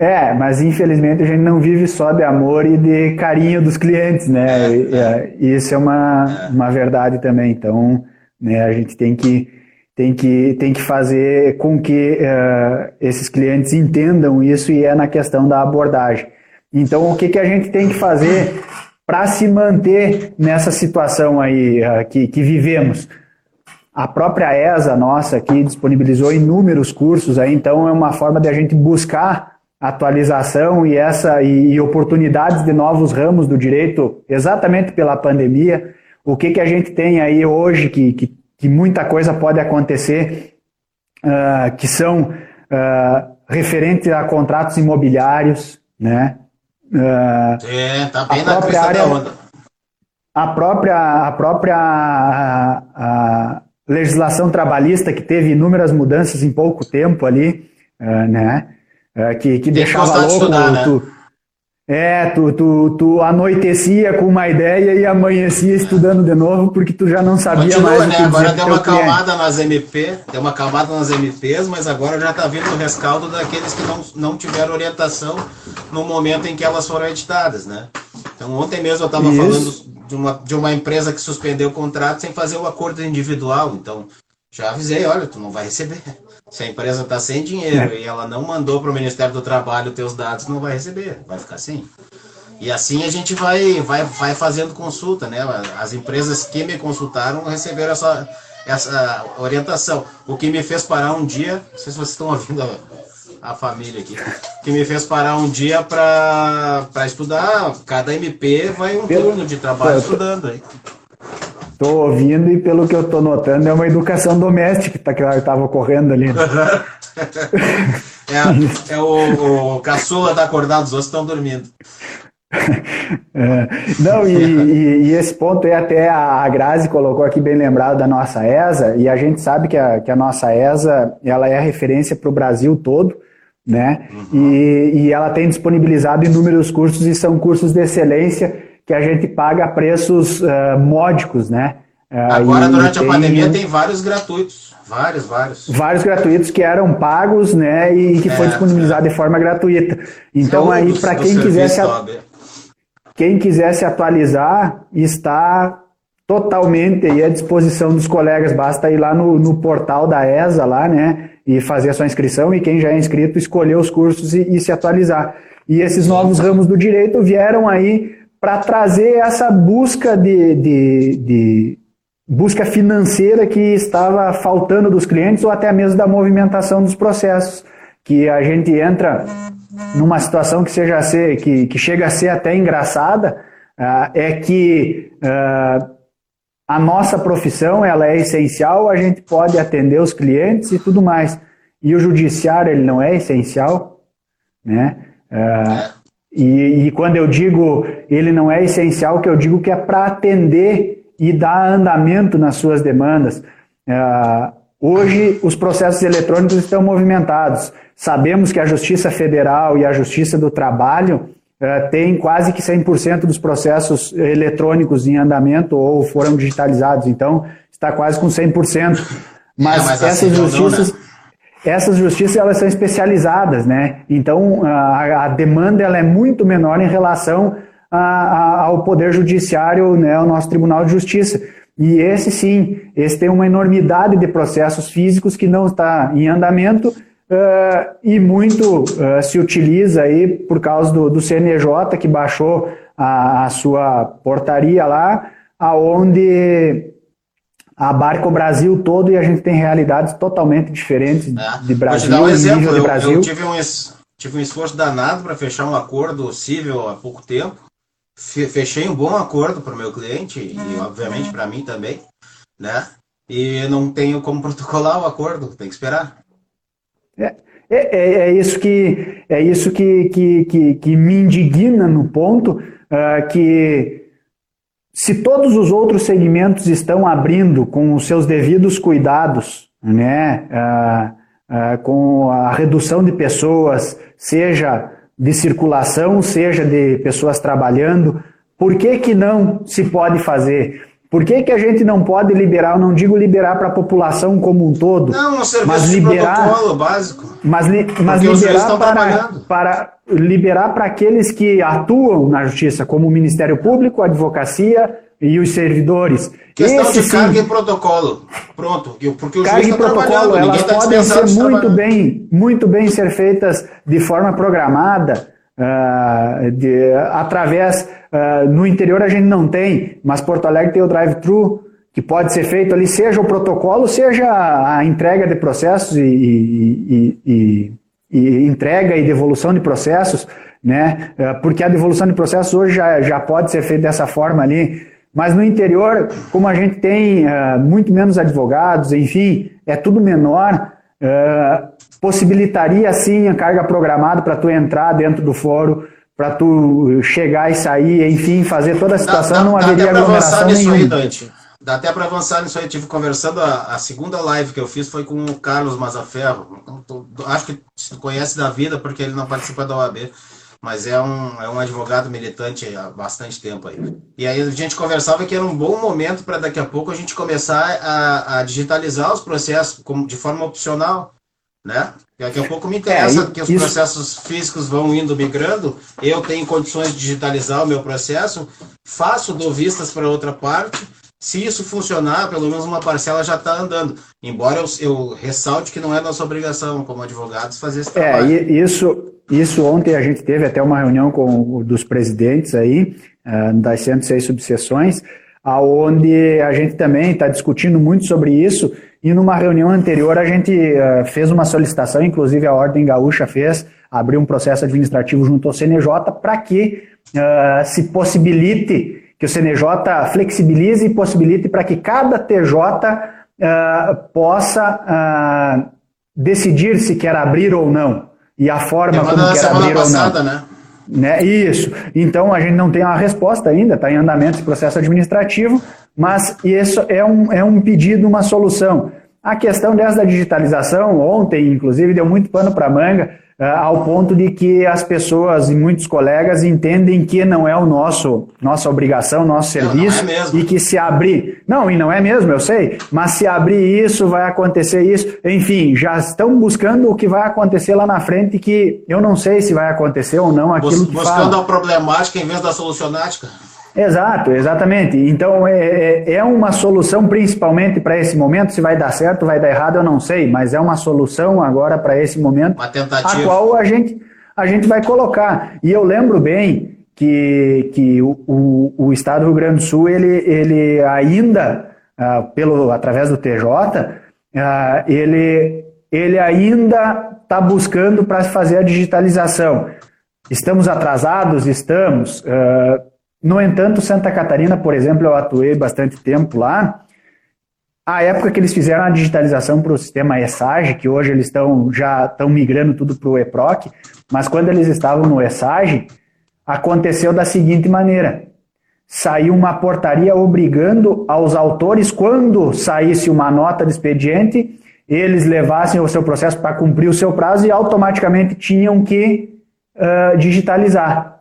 É, mas infelizmente a gente não vive só de amor e de carinho dos clientes, né? É, E, é, isso é uma, uma verdade também. Então, né, a gente tem que, tem que, tem que fazer com que eh, esses clientes entendam isso e é na questão da abordagem. Então, o que, que a gente tem que fazer para se manter nessa situação aí eh, que, que vivemos? A própria ESA nossa aqui disponibilizou inúmeros cursos aí, então é uma forma de a gente buscar atualização e essa e, e oportunidades de novos ramos do direito, exatamente pela pandemia. O que, que a gente tem aí hoje que, que, que muita coisa pode acontecer, ah, que são ah, referentes a contratos imobiliários, né? Ah, É, tá bem A na própria crista da área- onda. a própria, a própria a- a legislação trabalhista que teve inúmeras mudanças em pouco tempo ali, né? que, que deixava louco. estudar, né? tu, é, tu, tu, tu anoitecia com uma ideia e amanhecia estudando de novo porque tu já não sabia Continua, mais o né? que Agora deu uma teu cliente. acalmada nas MP, deu uma acalmada nas MPs, mas agora já tá vindo o rescaldo daqueles que não, não tiveram orientação no momento em que elas foram editadas, né? Então ontem mesmo eu estava falando de uma, de uma empresa que suspendeu o contrato sem fazer o acordo individual. Então, já avisei, olha, tu não vai receber. Se a empresa está sem dinheiro É. e ela não mandou para o Ministério do Trabalho os teus dados, não vai receber, vai ficar sem. E assim a gente vai, vai, vai fazendo consulta, né? As empresas que me consultaram receberam essa, essa orientação. O que me fez parar um dia, não sei se vocês estão ouvindo a, a família aqui, o que me fez parar um dia para estudar, cada MP vai um Pelo- turno de trabalho estudando aí. Tô ouvindo e pelo que eu tô notando é uma educação doméstica que tá- que estava ocorrendo ali. É, é o, o caçula tá acordado, os outros estão dormindo. É, não, e, e- e esse ponto é até a, a Grazi colocou aqui bem lembrado da nossa ESA, e a gente sabe que a, que a nossa ESA ela é a referência para o Brasil todo, né? E, e ela tem disponibilizado inúmeros cursos e são cursos de excelência que a gente paga a preços ah, módicos, né? Ah, Agora, durante a tem pandemia, tem vários gratuitos. Vários, vários. vários gratuitos que eram pagos, né? E que foi É, disponibilizado de forma gratuita. Então É aí para quem quiser se serviço OAB. quem quiser se atualizar está totalmente aí à disposição dos colegas. Basta ir lá no, no portal da ESA lá, né? E fazer a sua inscrição e quem já é inscrito escolher os cursos e, e se atualizar. E esses novos ramos do direito vieram aí para trazer essa busca de, de, de busca financeira que estava faltando dos clientes ou até mesmo da movimentação dos processos, que a gente entra numa situação que seja ser, que, que chega a ser até engraçada, ah, é que ah, a nossa profissão ela é essencial, a gente pode atender os clientes e tudo mais. E o judiciário ele não é essencial, né? Ah, e, e quando eu digo ele não é essencial, que eu digo que é para atender e dar andamento nas suas demandas. Ah, hoje os processos eletrônicos estão movimentados. Sabemos que a Justiça Federal e a Justiça do Trabalho eh, têm quase que 100% dos processos eletrônicos em andamento ou foram digitalizados. Então está quase com 100%. Mas, mas essas civil não, justiças né? Essas justiças elas são especializadas, né? Então a, a demanda ela é muito menor em relação a- a- ao poder judiciário, né? O nosso Tribunal de Justiça. E esse sim, esse tem uma enormidade de processos físicos que não está em andamento eh, e muito eh, se utiliza aí por causa do, do CNJ que baixou a, a sua portaria lá, aonde abarca o Brasil todo e a gente tem realidades totalmente diferentes É. de Vou te Brasil dar um e exemplo. Eu, Brasil. eu tive, um, es- tive um esforço danado para fechar um acordo civil há pouco tempo. Fe- Fechei um bom acordo para o meu cliente e, obviamente, para mim também. Né? e não tenho como protocolar o acordo, tem que esperar. É, é, é isso que é isso que, que, que, que me indigna no ponto uh, que se todos os outros segmentos estão abrindo com os seus devidos cuidados, né, uh, uh, com a redução de pessoas, seja de circulação, seja de pessoas trabalhando, por que, que não se pode fazer? Por que, que a gente não pode liberar, eu não digo liberar para a população como um todo, não, um serviço mas liberar, protocolo básico. Mas, li, mas liberar para, para liberar para aqueles que atuam na justiça, como o Ministério Público, a advocacia e os servidores. Questão Esse, de carga sim, e protocolo. Pronto, porque o carga e protocolo, elas tá podem ser muito bem, muito bem ser feitas de forma programada, uh, de, através Uh, no interior a gente não tem, mas Porto Alegre tem o drive-thru, que pode ser feito ali, seja o protocolo, seja a entrega de processos e, e, e, e entrega e devolução de processos, né? Uh, porque a devolução de processos hoje já, já pode ser feita dessa forma ali. Mas no interior, como a gente tem uh, muito menos advogados, enfim, é tudo menor, possibilitaria sim a carga programada para tu entrar dentro do fórum para tu chegar e sair, enfim, fazer toda a situação, dá, não dá haveria aglomeração nenhuma. Aí, Dante. Dá até para avançar nisso aí. Tive conversando, a, a, segunda live que eu fiz foi com o Carlos Mazaferro. Então, acho que se conhece da vida porque ele não participa da OAB, mas é um, é um advogado militante há bastante tempo aí. E aí a gente conversava que era um bom momento para daqui a pouco a gente começar a, a digitalizar os processos como, de forma opcional né? Daqui a pouco me interessa é, que os isso... processos físicos vão indo migrando, eu tenho condições de digitalizar o meu processo, faço, dou vistas para outra parte, se isso funcionar, pelo menos uma parcela já está andando. Embora eu, eu, ressalte que não é nossa obrigação, como advogados, fazer esse é, trabalho. É, isso, isso ontem a gente teve até uma reunião com dos presidentes aí, uh, das 106 subseções, aonde a gente também está discutindo muito sobre isso, e numa reunião anterior a gente uh, fez uma solicitação, inclusive a Ordem Gaúcha fez, abriu um processo administrativo junto ao CNJ para que uh, se possibilite, que o CNJ flexibilize e possibilite para que cada TJ uh, possa decidir se quer abrir ou não, e a forma como quer abrir passada, ou não. Né? Né? Isso. Então a gente não tem uma resposta ainda, está em andamento esse processo administrativo, mas isso é um, é um pedido, uma solução. A questão dessa digitalização, ontem, inclusive, deu muito pano para manga, ao ponto de que as pessoas e muitos colegas entendem que não é o nosso nossa obrigação, nosso serviço, não, não é e que se abrir. Não, e não é mesmo, eu sei, mas se abrir isso, vai acontecer isso. Enfim, já estão buscando o que vai acontecer lá na frente, que eu não sei se vai acontecer ou não aquilo Bus, que Buscando fala. a problemática em vez da solucionática. Exato, exatamente. Então é, é, é uma solução principalmente para esse momento. Se vai dar certo, vai dar errado, eu não sei, mas é uma solução agora para esse momento, uma tentativa. a qual a gente, a gente vai colocar. E eu lembro bem que, que o, o, o Estado do Rio Grande do Sul, ele, ele ainda, ah, pelo, através do TJ, ah, ele, ele ainda está buscando para fazer a digitalização. Estamos atrasados? Estamos. Ah, no entanto, Santa Catarina, por exemplo, eu atuei bastante tempo lá. A época que eles fizeram a digitalização para o sistema ESAGE, que hoje eles estão já estão migrando tudo para o EPROC, mas quando eles estavam no ESAGE, aconteceu da seguinte maneira: saiu uma portaria obrigando aos autores, quando saísse uma nota de expediente, eles levassem o seu processo para cumprir o seu prazo e automaticamente tinham que uh, digitalizar.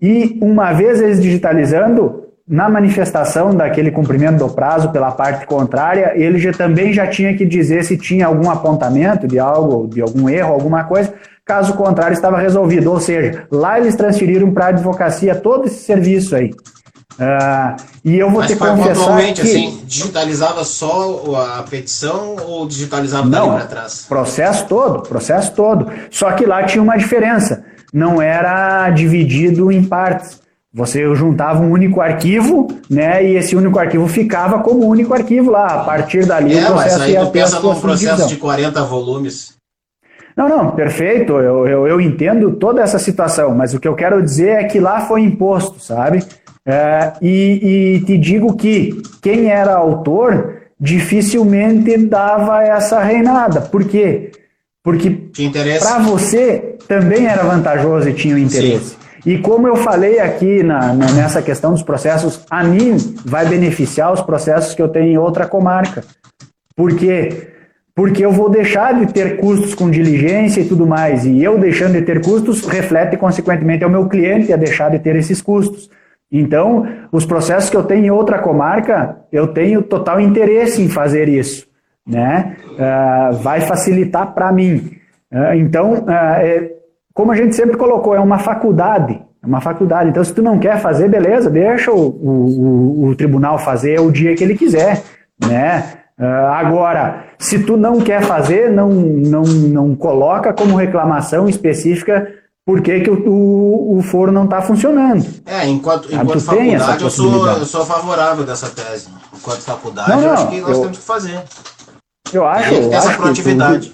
E uma vez eles digitalizando, na manifestação daquele cumprimento do prazo pela parte contrária, ele já, também já tinha que dizer se tinha algum apontamento de algo, de algum erro, alguma coisa. Caso contrário, estava resolvido. Ou seja, lá eles transferiram para a advocacia todo esse serviço aí. Uh, e eu vou Mas ter que confessar que... assim, digitalizava só a petição ou digitalizava dali para trás? processo todo, processo todo. Só que lá tinha uma diferença não era dividido em partes. Você juntava um único arquivo, né? E esse único arquivo ficava como único arquivo lá. A partir dali é, o processo mas aí ia tu pensa num processo de 40 volumes. Não, não, perfeito. Eu, eu, eu, entendo toda essa situação, mas o que eu quero dizer é que lá foi imposto, sabe? É, e, e te digo que quem era autor dificilmente dava essa reinada. Por quê? Porque para você também era vantajoso e tinha o interesse. E como eu falei aqui na, na- nessa questão dos processos, a mim vai beneficiar os processos que eu tenho em outra comarca. Por quê? Porque eu vou deixar de ter custos com diligência e tudo mais. E eu deixando de ter custos reflete, consequentemente, ao meu cliente a deixar de ter esses custos. Então, os processos que eu tenho em outra comarca, eu tenho total interesse em fazer isso. Né? Ah, vai facilitar para mim. Ah, então, ah, é- como a gente sempre colocou, é uma faculdade. É uma faculdade. Então, se tu não quer fazer, beleza, deixa o, o, o- o tribunal fazer o dia que ele quiser. Né? Agora, se tu não quer fazer, não, não, não coloca como reclamação específica por que, que o, o, o foro não está funcionando. É, enquanto, enquanto faculdade, eu sou, eu sou favorável dessa tese. Enquanto faculdade, Não, eu não, acho que nós eu- temos que fazer. Eu acho. Que ter essa acho que proatividade.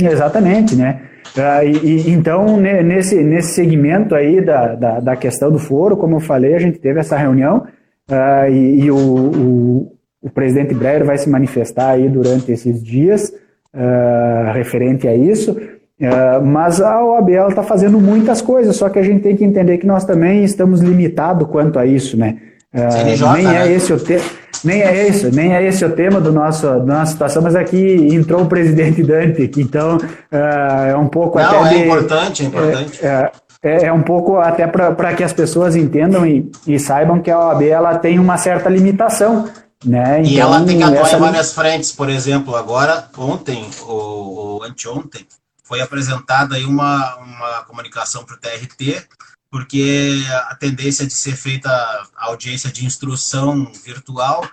Exatamente, né? Ah, e, e- então, ne- nesse, nesse segmento aí da, da, da questão do foro, como eu falei, a gente teve essa reunião ah, e, e o, o, o presidente Breyer vai se manifestar aí durante esses dias ah, referente a isso. Ah, mas a OAB está fazendo muitas coisas, só que a gente tem que entender que nós também estamos limitados quanto a isso, né? Ah, CNJ, nem é né? esse o tema. Nem é isso, nem é esse o tema do nosso, da nossa situação, mas aqui entrou o presidente Dante, que então ah, é um pouco Não, até é de- importante, é importante. é, é, é um pouco até para que as pessoas entendam e, e saibam que a OAB ela tem uma certa limitação, né? E Então, ela tem que atuar essa em várias frentes. Por exemplo, agora, ontem, ou, ou anteontem, foi apresentada aí uma, uma comunicação para o TRT, porque a tendência de ser feita audiência de instrução virtual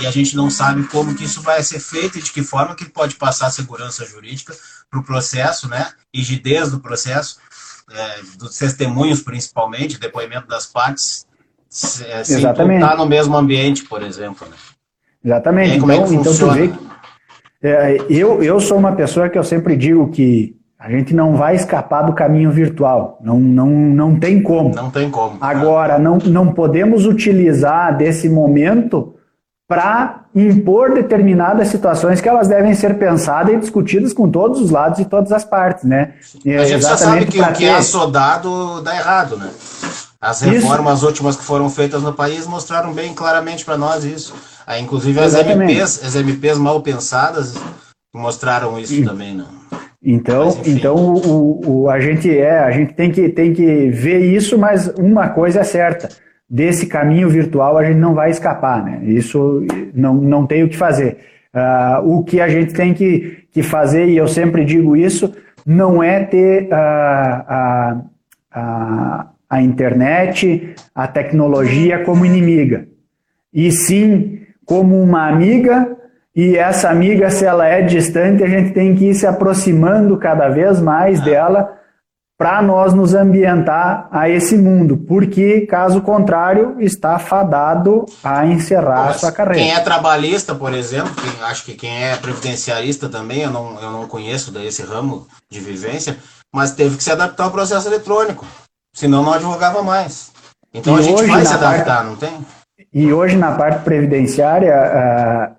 e a gente não sabe como que isso vai ser feito e de que forma que pode passar segurança jurídica para o processo, né? Rigidez do processo, é, dos testemunhos principalmente, depoimento das partes, se- é, Exatamente. no mesmo ambiente, por exemplo, né? Exatamente. aí, como é Então, que então tu vê que é, eu, eu sou uma pessoa que eu sempre digo que a gente não vai escapar do caminho virtual. Não, não, não tem como. Não tem como. Agora, não, não podemos utilizar desse momento para impor determinadas situações que elas devem ser pensadas e discutidas com todos os lados e todas as partes, né? A gente já sabe que o que é assodado dá errado, né? As Isso. reformas últimas que foram feitas no país mostraram bem claramente para nós isso. Aí, inclusive as Exatamente. MPs, as MPs mal pensadas mostraram isso também, né? Então, Mas, então o, o- a gente é, a gente tem que, tem que ver isso, mas uma coisa é certa: desse caminho virtual a gente não vai escapar, né? Isso não, não tem o que fazer. Ah, o que a gente tem que, que fazer, e eu sempre digo isso, não é ter ah, a, a, a internet, a tecnologia como inimiga, e sim como uma amiga e essa amiga, se ela é distante, a gente tem que ir se aproximando cada vez mais dela para nós nos ambientar a esse mundo, porque caso contrário está fadado a encerrar a Mas sua carreira. Quem é trabalhista, por exemplo, quem, acho que quem é previdenciarista também, eu não, eu não conheço desse ramo de vivência, mas teve que se adaptar ao processo eletrônico, senão não advogava mais. Então E a gente vai se adaptar, não tem? E hoje, na parte previdenciária, ah,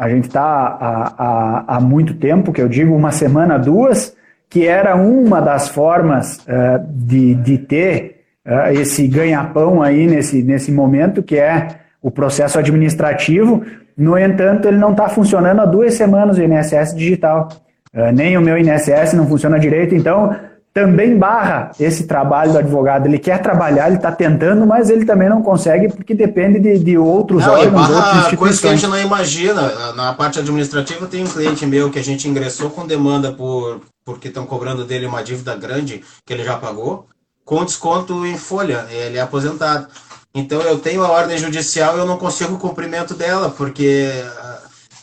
a gente está há, há, há muito tempo, que eu digo uma semana, duas, que era uma das formas ah, de, de ter ah, esse ganha-pão aí nesse, nesse momento, que é o processo administrativo. No entanto, ele não está funcionando há duas semanas o INSS digital. Ah, nem o meu INSS não funciona direito, então também barra esse trabalho do advogado. Ele quer trabalhar, ele está tentando, mas ele também não consegue porque depende de, de outros Não, órgãos, outras barra coisa que a gente não imagina. Na parte administrativa tem um cliente meu que a gente ingressou com demanda por porque estão cobrando dele uma dívida grande que ele já pagou, com desconto em folha. Ele é aposentado. Então eu tenho a ordem judicial e eu não consigo o cumprimento dela, porque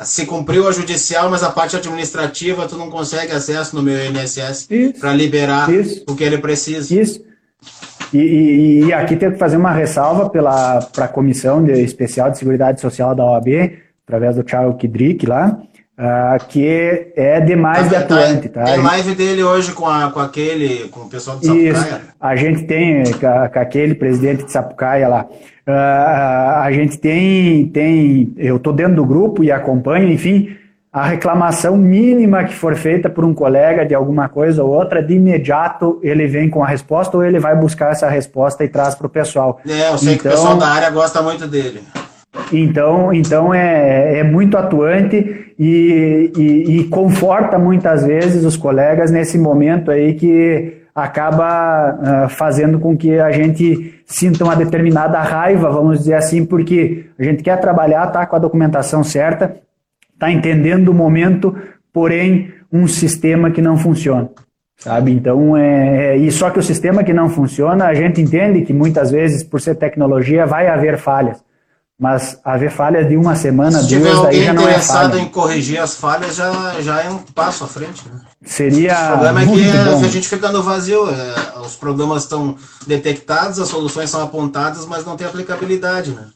se cumpriu a judicial, mas a parte administrativa tu não consegue acesso no meu INSS para liberar Isso. o que ele precisa. Isso. E, e- e aqui tem que fazer uma ressalva para a Comissão de- Especial de Seguridade Social da OAB, através do Thiago Kidrick lá, uh, que é demais Tá- de atuante, tá? Tem live dele hoje com, a, com aquele, com o pessoal de Isso, Sapucaia. a gente tem, com aquele presidente de Sapucaia lá, ah, a gente tem, tem eu estou dentro do grupo e acompanho, enfim, a reclamação mínima que for feita por um colega de alguma coisa ou outra, de imediato ele vem com a resposta ou ele vai buscar essa resposta e traz para o pessoal. É, eu sei que o Então- pessoal da área gosta muito dele. Então, então é, é muito atuante e, e- e conforta muitas vezes os colegas nesse momento aí que acaba ah, fazendo com que a gente sinta uma determinada raiva, vamos dizer assim, porque a gente quer trabalhar, tá com a documentação certa, tá entendendo o momento, porém um sistema que não funciona. Sabe? Então, é, é- e só que o sistema que não funciona, a gente entende que muitas vezes, por ser tecnologia, vai haver falhas. Mas haver falhas de uma semana, Se duas, aí alguém já não é interessado falha. em corrigir as falhas, já, já é um passo à frente. Né? Seria O problema é que é, bom. a gente fica no vazio. é, os problemas estão detectados, as soluções são apontadas, mas não tem aplicabilidade. Né?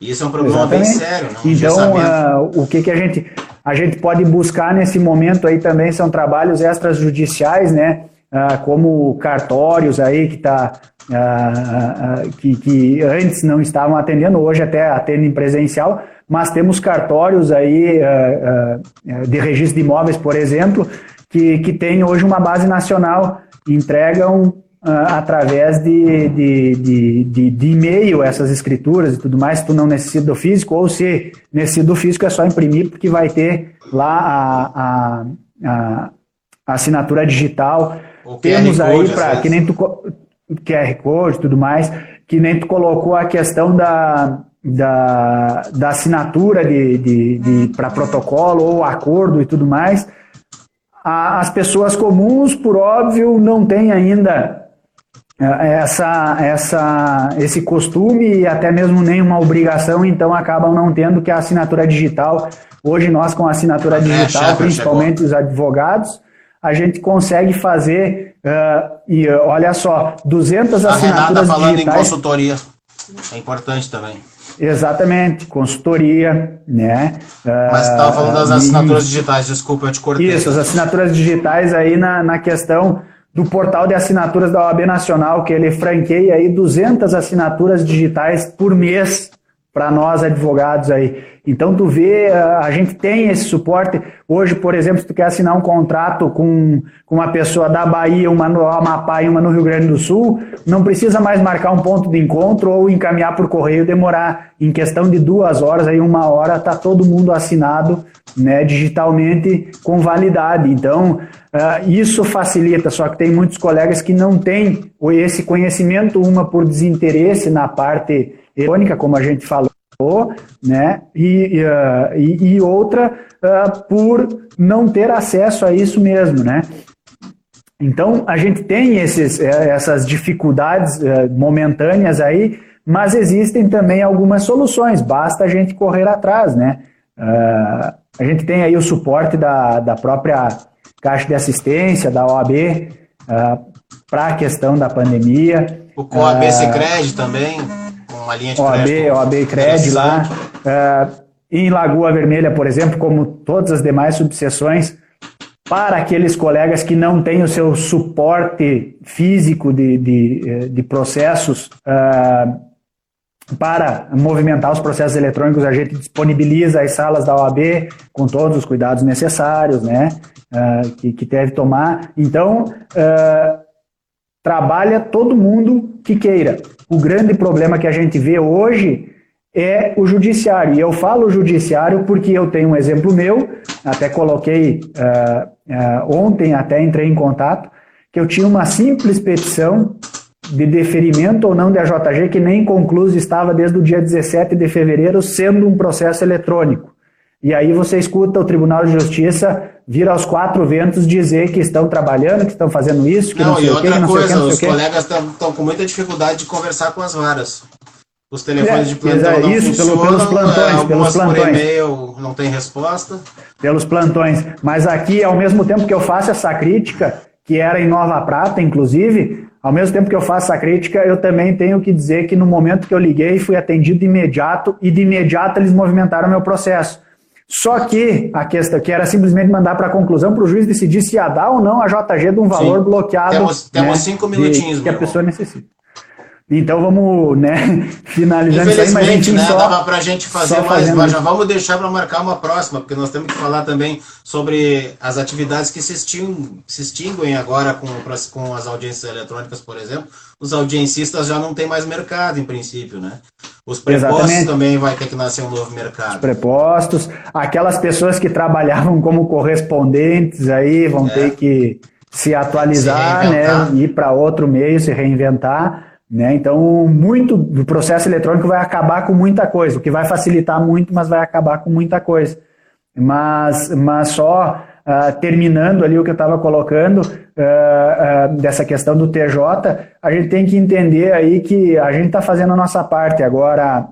E isso é um problema bem Exatamente. sério. Né? Um Então, ah, o que, que a gente a gente pode buscar nesse momento aí também são trabalhos extrajudiciais, né? Ah, como cartórios aí que tá ah, ah, que, que antes não estavam atendendo, hoje até atendem presencial, mas temos cartórios aí ah, ah, de registro de imóveis, por exemplo, que, que tem hoje uma base nacional, entregam ah, através de, de, de, de, de e-mail essas escrituras e tudo mais, se tu não necessita do físico, ou se necessita do físico é só imprimir, porque vai ter lá a, a, a, assinatura digital. Temos aí para que nem tu QR Code e tudo mais, que nem tu colocou a questão da, da, da assinatura de, de, de, para protocolo ou acordo e tudo mais. A- as pessoas comuns, por óbvio, não têm ainda eh, essa, essa, esse costume e até mesmo nenhuma obrigação, então acabam não tendo que a assinatura digital. Hoje nós com a assinatura É, digital, principalmente os advogados, a gente consegue fazer, eh, e eh, olha só, 200 A Renata assinaturas falando em digitais. consultoria. É importante também. Exatamente, consultoria, né? Mas você estava falando das Ah, assinaturas digitais, desculpa, eu te cortei. Isso, as assinaturas digitais aí na, na questão do portal de assinaturas da OAB Nacional, que ele franqueia aí 200 assinaturas digitais por mês para nós advogados aí. Então tu vê, a gente tem esse suporte. Hoje, por exemplo, se tu quer assinar um contrato com, com uma pessoa da Bahia, uma no Amapá e uma no Rio Grande do Sul, não precisa mais marcar um ponto de encontro ou encaminhar por correio, demorar em questão de duas horas, aí uma hora, tá todo mundo assinado né, digitalmente com validade. Então, ah, isso facilita, só que tem muitos colegas que não têm esse conhecimento, uma por desinteresse na parte eletrônica, como a gente falou, né? E, e, ah, e- outra ah, por não ter acesso a isso mesmo, né? Então a gente tem esses, eh, essas dificuldades eh, momentâneas aí, mas existem também algumas soluções. Basta a gente correr atrás, né? Ah, a gente tem aí o suporte da, da própria Caixa de Assistência, da OAB, para a questão da pandemia. O Coab Ah, Sicredi também, uma linha de OAB, crédito. OAB Cred lá. Ah, em Lagoa Vermelha, por exemplo, como todas as demais subseções, para aqueles colegas que não têm o seu suporte físico de, de, eh, de processos ah, para movimentar os processos eletrônicos, a gente disponibiliza as salas da OAB com todos os cuidados necessários, né, ah, que, que deve tomar. Então, ah, trabalha todo mundo que queira. O grande problema que a gente vê hoje é o judiciário. E eu falo judiciário porque eu tenho um exemplo meu, até coloquei ah, ah, ontem, até entrei em contato, que eu tinha uma simples petição de deferimento ou não de AJG que nem concluso estava desde o dia 17 de fevereiro, sendo um processo eletrônico. E aí você escuta o Tribunal de Justiça vir aos quatro ventos dizer que estão trabalhando, que estão fazendo isso, que não, Não, sei e o que, outra não sei o que, coisa, não os sei colegas estão com muita dificuldade de conversar com as varas. Os telefones É, de plantão exa- não isso, pelo- funcionam, pelos plantões, é, pelos por plantões. e-mail não tem resposta. pelos plantões. Mas aqui, ao mesmo tempo que eu faço essa crítica, que era em Nova Prata, inclusive, ao mesmo tempo que eu faço essa crítica, eu também tenho que dizer que no momento que eu liguei, fui atendido de imediato e de imediato eles movimentaram meu processo. Só que a questão que era simplesmente mandar para a conclusão para o juiz decidir se ia dar ou não a JG de um valor Sim. bloqueado. Temos- temos né, cinco de- minutinhos, Que a pessoa necessita. Então vamos, né, finalizando isso aí, mas enfim, né? só, Dava pra gente fazer mais, mas já vamos deixar para marcar uma próxima, porque nós temos que falar também sobre as atividades que se extinguem, se extinguem agora com, com as audiências eletrônicas, por exemplo. Os audiencistas já não têm mais mercado, em princípio, né? Os prepostos Exatamente. também vai ter que nascer um novo mercado. prepostos, aquelas pessoas que trabalhavam como correspondentes aí vão ter que se atualizar, Se né, ir para outro meio, se reinventar, né? Então, muito do processo eletrônico vai acabar com muita coisa, o que vai facilitar muito, mas vai acabar com muita coisa. Mas, mas só ah, terminando ali o que eu estava colocando ah, ah, dessa questão do TJ, a gente tem que entender aí que a gente está fazendo a nossa parte. Agora,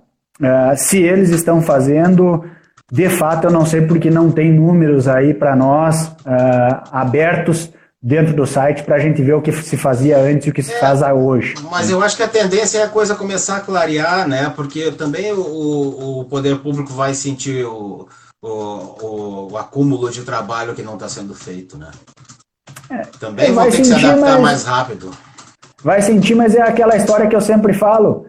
se eles estão fazendo, de fato eu não sei porque não tem números aí para nós abertos dentro do site para a gente ver o que se fazia antes e o que se faz hoje. Mas eu acho que a tendência é a coisa começar a clarear, né? Porque também o, o poder público vai sentir o, o, o, o acúmulo de trabalho que não está sendo feito, né? Também É, vão vai ter que se sentir, adaptar mas- mais rápido. Vai sentir, mas é aquela história que eu sempre falo.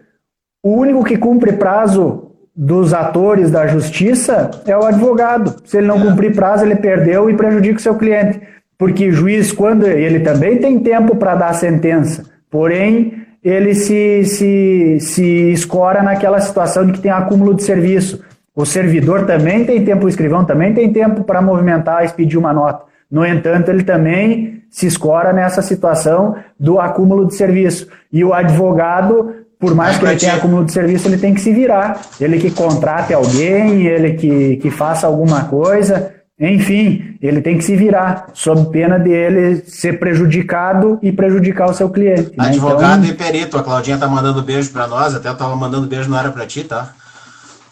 O único que cumpre prazo dos atores da justiça é o advogado. Se ele não cumprir prazo, ele perdeu e prejudica o seu cliente. Porque o juiz, quando ele também tem tempo para dar a sentença, porém ele se, se, se escora naquela situação de que tem acúmulo de serviço. O servidor também tem tempo, o escrivão também tem tempo para movimentar e expedir uma nota. No entanto, ele também se escora nessa situação do acúmulo de serviço. E o advogado, por mais que ele tenha acúmulo de serviço, ele tem que se virar. Ele que contrate alguém, ele que, que faça alguma coisa. Enfim, ele tem que se virar, sob pena de ele ser prejudicado e prejudicar o seu cliente. né? Advogado Então, e perito, a Claudinha tá mandando beijo pra nós, até eu tava mandando beijo na área pra ti, tá?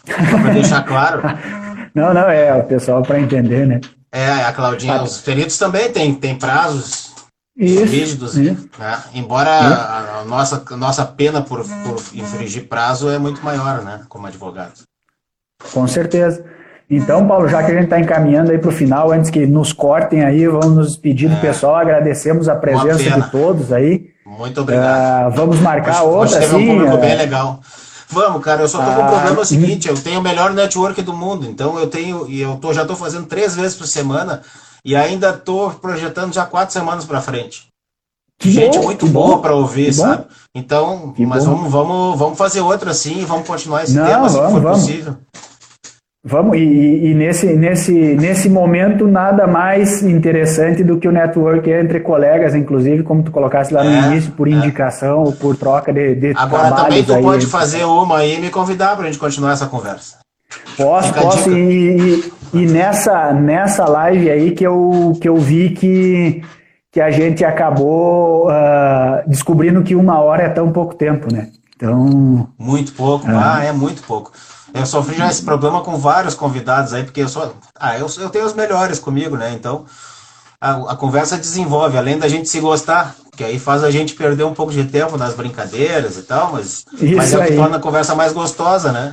Pra deixar claro. não, não, é o pessoal para entender, né? É, a Claudinha, os peritos também têm tem prazos Isso. rígidos, isso. né? Embora a, a nossa, a nossa pena por, por infringir prazo é muito maior, né? Como advogado. Com certeza. Então, Paulo, já que a gente está encaminhando aí para o final, antes que nos cortem aí, vamos nos despedir do pessoal, agradecemos a presença de todos aí. Muito obrigado. Ah, vamos marcar hoje, outra, hoje teve assim. um público ah, bem legal. Vamos, cara, eu só tô com um Ah, problema o seguinte, eu tenho o melhor network do mundo, então eu tenho, e eu tô, já tô fazendo três vezes por semana, e ainda tô projetando já quatro semanas para frente. Que Gente bom, muito boa bom, para ouvir, que bom. sabe? Então, Que mas bom. vamos, vamos, vamos fazer outra assim, vamos continuar esse Não, tema se vamos, for vamos. possível. Vamos, e, e nesse, nesse, nesse momento, nada mais interessante do que o network entre colegas, inclusive, como tu colocasse lá no É, início, por é. indicação ou por troca de, de Agora também tu aí. pode fazer uma aí e me convidar pra gente continuar essa conversa. Posso, Fica a posso. E, e- e nessa, nessa live aí que eu, que eu vi que, que a gente acabou ah, descobrindo que uma hora é tão pouco tempo, né? Então, Muito pouco, ah, é muito pouco. Eu sofri já esse problema com vários convidados aí, porque eu sou. Ah, eu, eu tenho os melhores comigo, né? Então a, a conversa desenvolve, além da gente se gostar, que aí faz a gente perder um pouco de tempo nas brincadeiras e tal, mas, Isso mas é o que torna a conversa mais gostosa, né?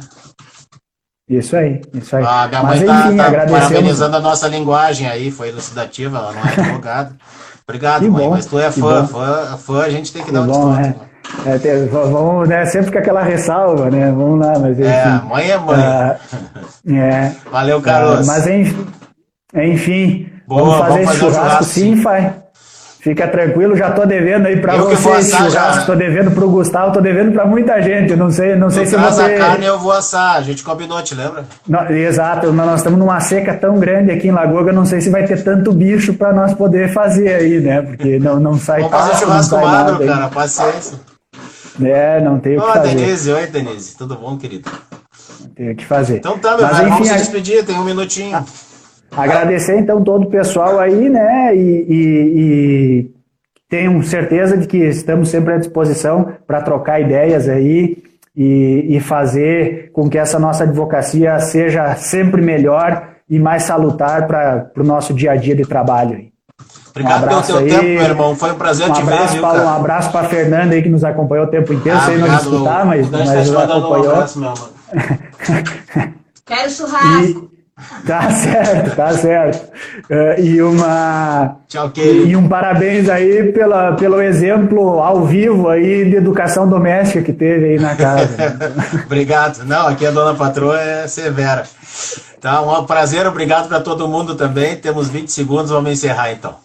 isso aí, isso aí. A minha Mas mãe tá, enfim, tá parabenizando a nossa linguagem aí, foi elucidativa, ela não é advogada. Obrigado, Que mãe, bom, mas tu é fã, bom. fã, fã, a gente tem que Que dar um bom, desconto. né? É, tem- vamos, né, sempre com aquela ressalva, né? Vamos lá, mas enfim. É, mãe é mãe. Ah, é, Valeu, Carlos. Ah, mas enfim, enfim Boa, vamos fazer vamos esse fazer churrasco, churrasco, sim, pai. Fica tranquilo, já tô devendo aí para Eu que vou você esse assar já. churrasco, tô devendo pro Gustavo, tô devendo para muita gente. Não sei, não sei se você. a carne eu vou assar, a gente combinou, te lembra? Não, exato, nós estamos numa seca tão grande aqui em Lagoa não sei se vai ter tanto bicho para nós poder fazer aí, né? Porque não, não sai Vamos fazer churrasco magro, cara, paciência. É, não tem o que Ô, fazer. Denise, oi, Denise. Tudo bom, querido? Não tem o que fazer. Então tá, meu Mas vamos enfim, se a- despedir, tem um minutinho. Agradecer então todo o pessoal aí, né? E, e- e tenho certeza de que estamos sempre à disposição para trocar ideias aí e, e fazer com que essa nossa advocacia seja sempre melhor e mais salutar para o nosso dia a dia de trabalho. Obrigado pelo abraço teu aí. tempo, meu irmão. Foi um prazer Um te ver, viu, Paulo, um cara? abraço para Fernanda aí que nos acompanhou o tempo inteiro, Ah, sem nos escutar, mas, mas nos mandando um acompanhou. abraço, meu amor. Quero churrasco. Tá certo, tá certo. Uh, e uma Tchau, e um parabéns aí pela, pelo exemplo ao vivo aí de educação doméstica que teve aí na casa. obrigado. Não, aqui a dona patroa é severa. Tá, um prazer, obrigado para todo mundo também. Temos 20 segundos, vamos encerrar então.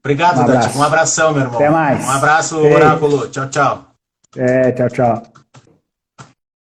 Obrigado, Um Dante. Um abração, meu irmão. Até mais. Um abraço, Ei. Oráculo. Tchau, tchau. É, tchau, tchau.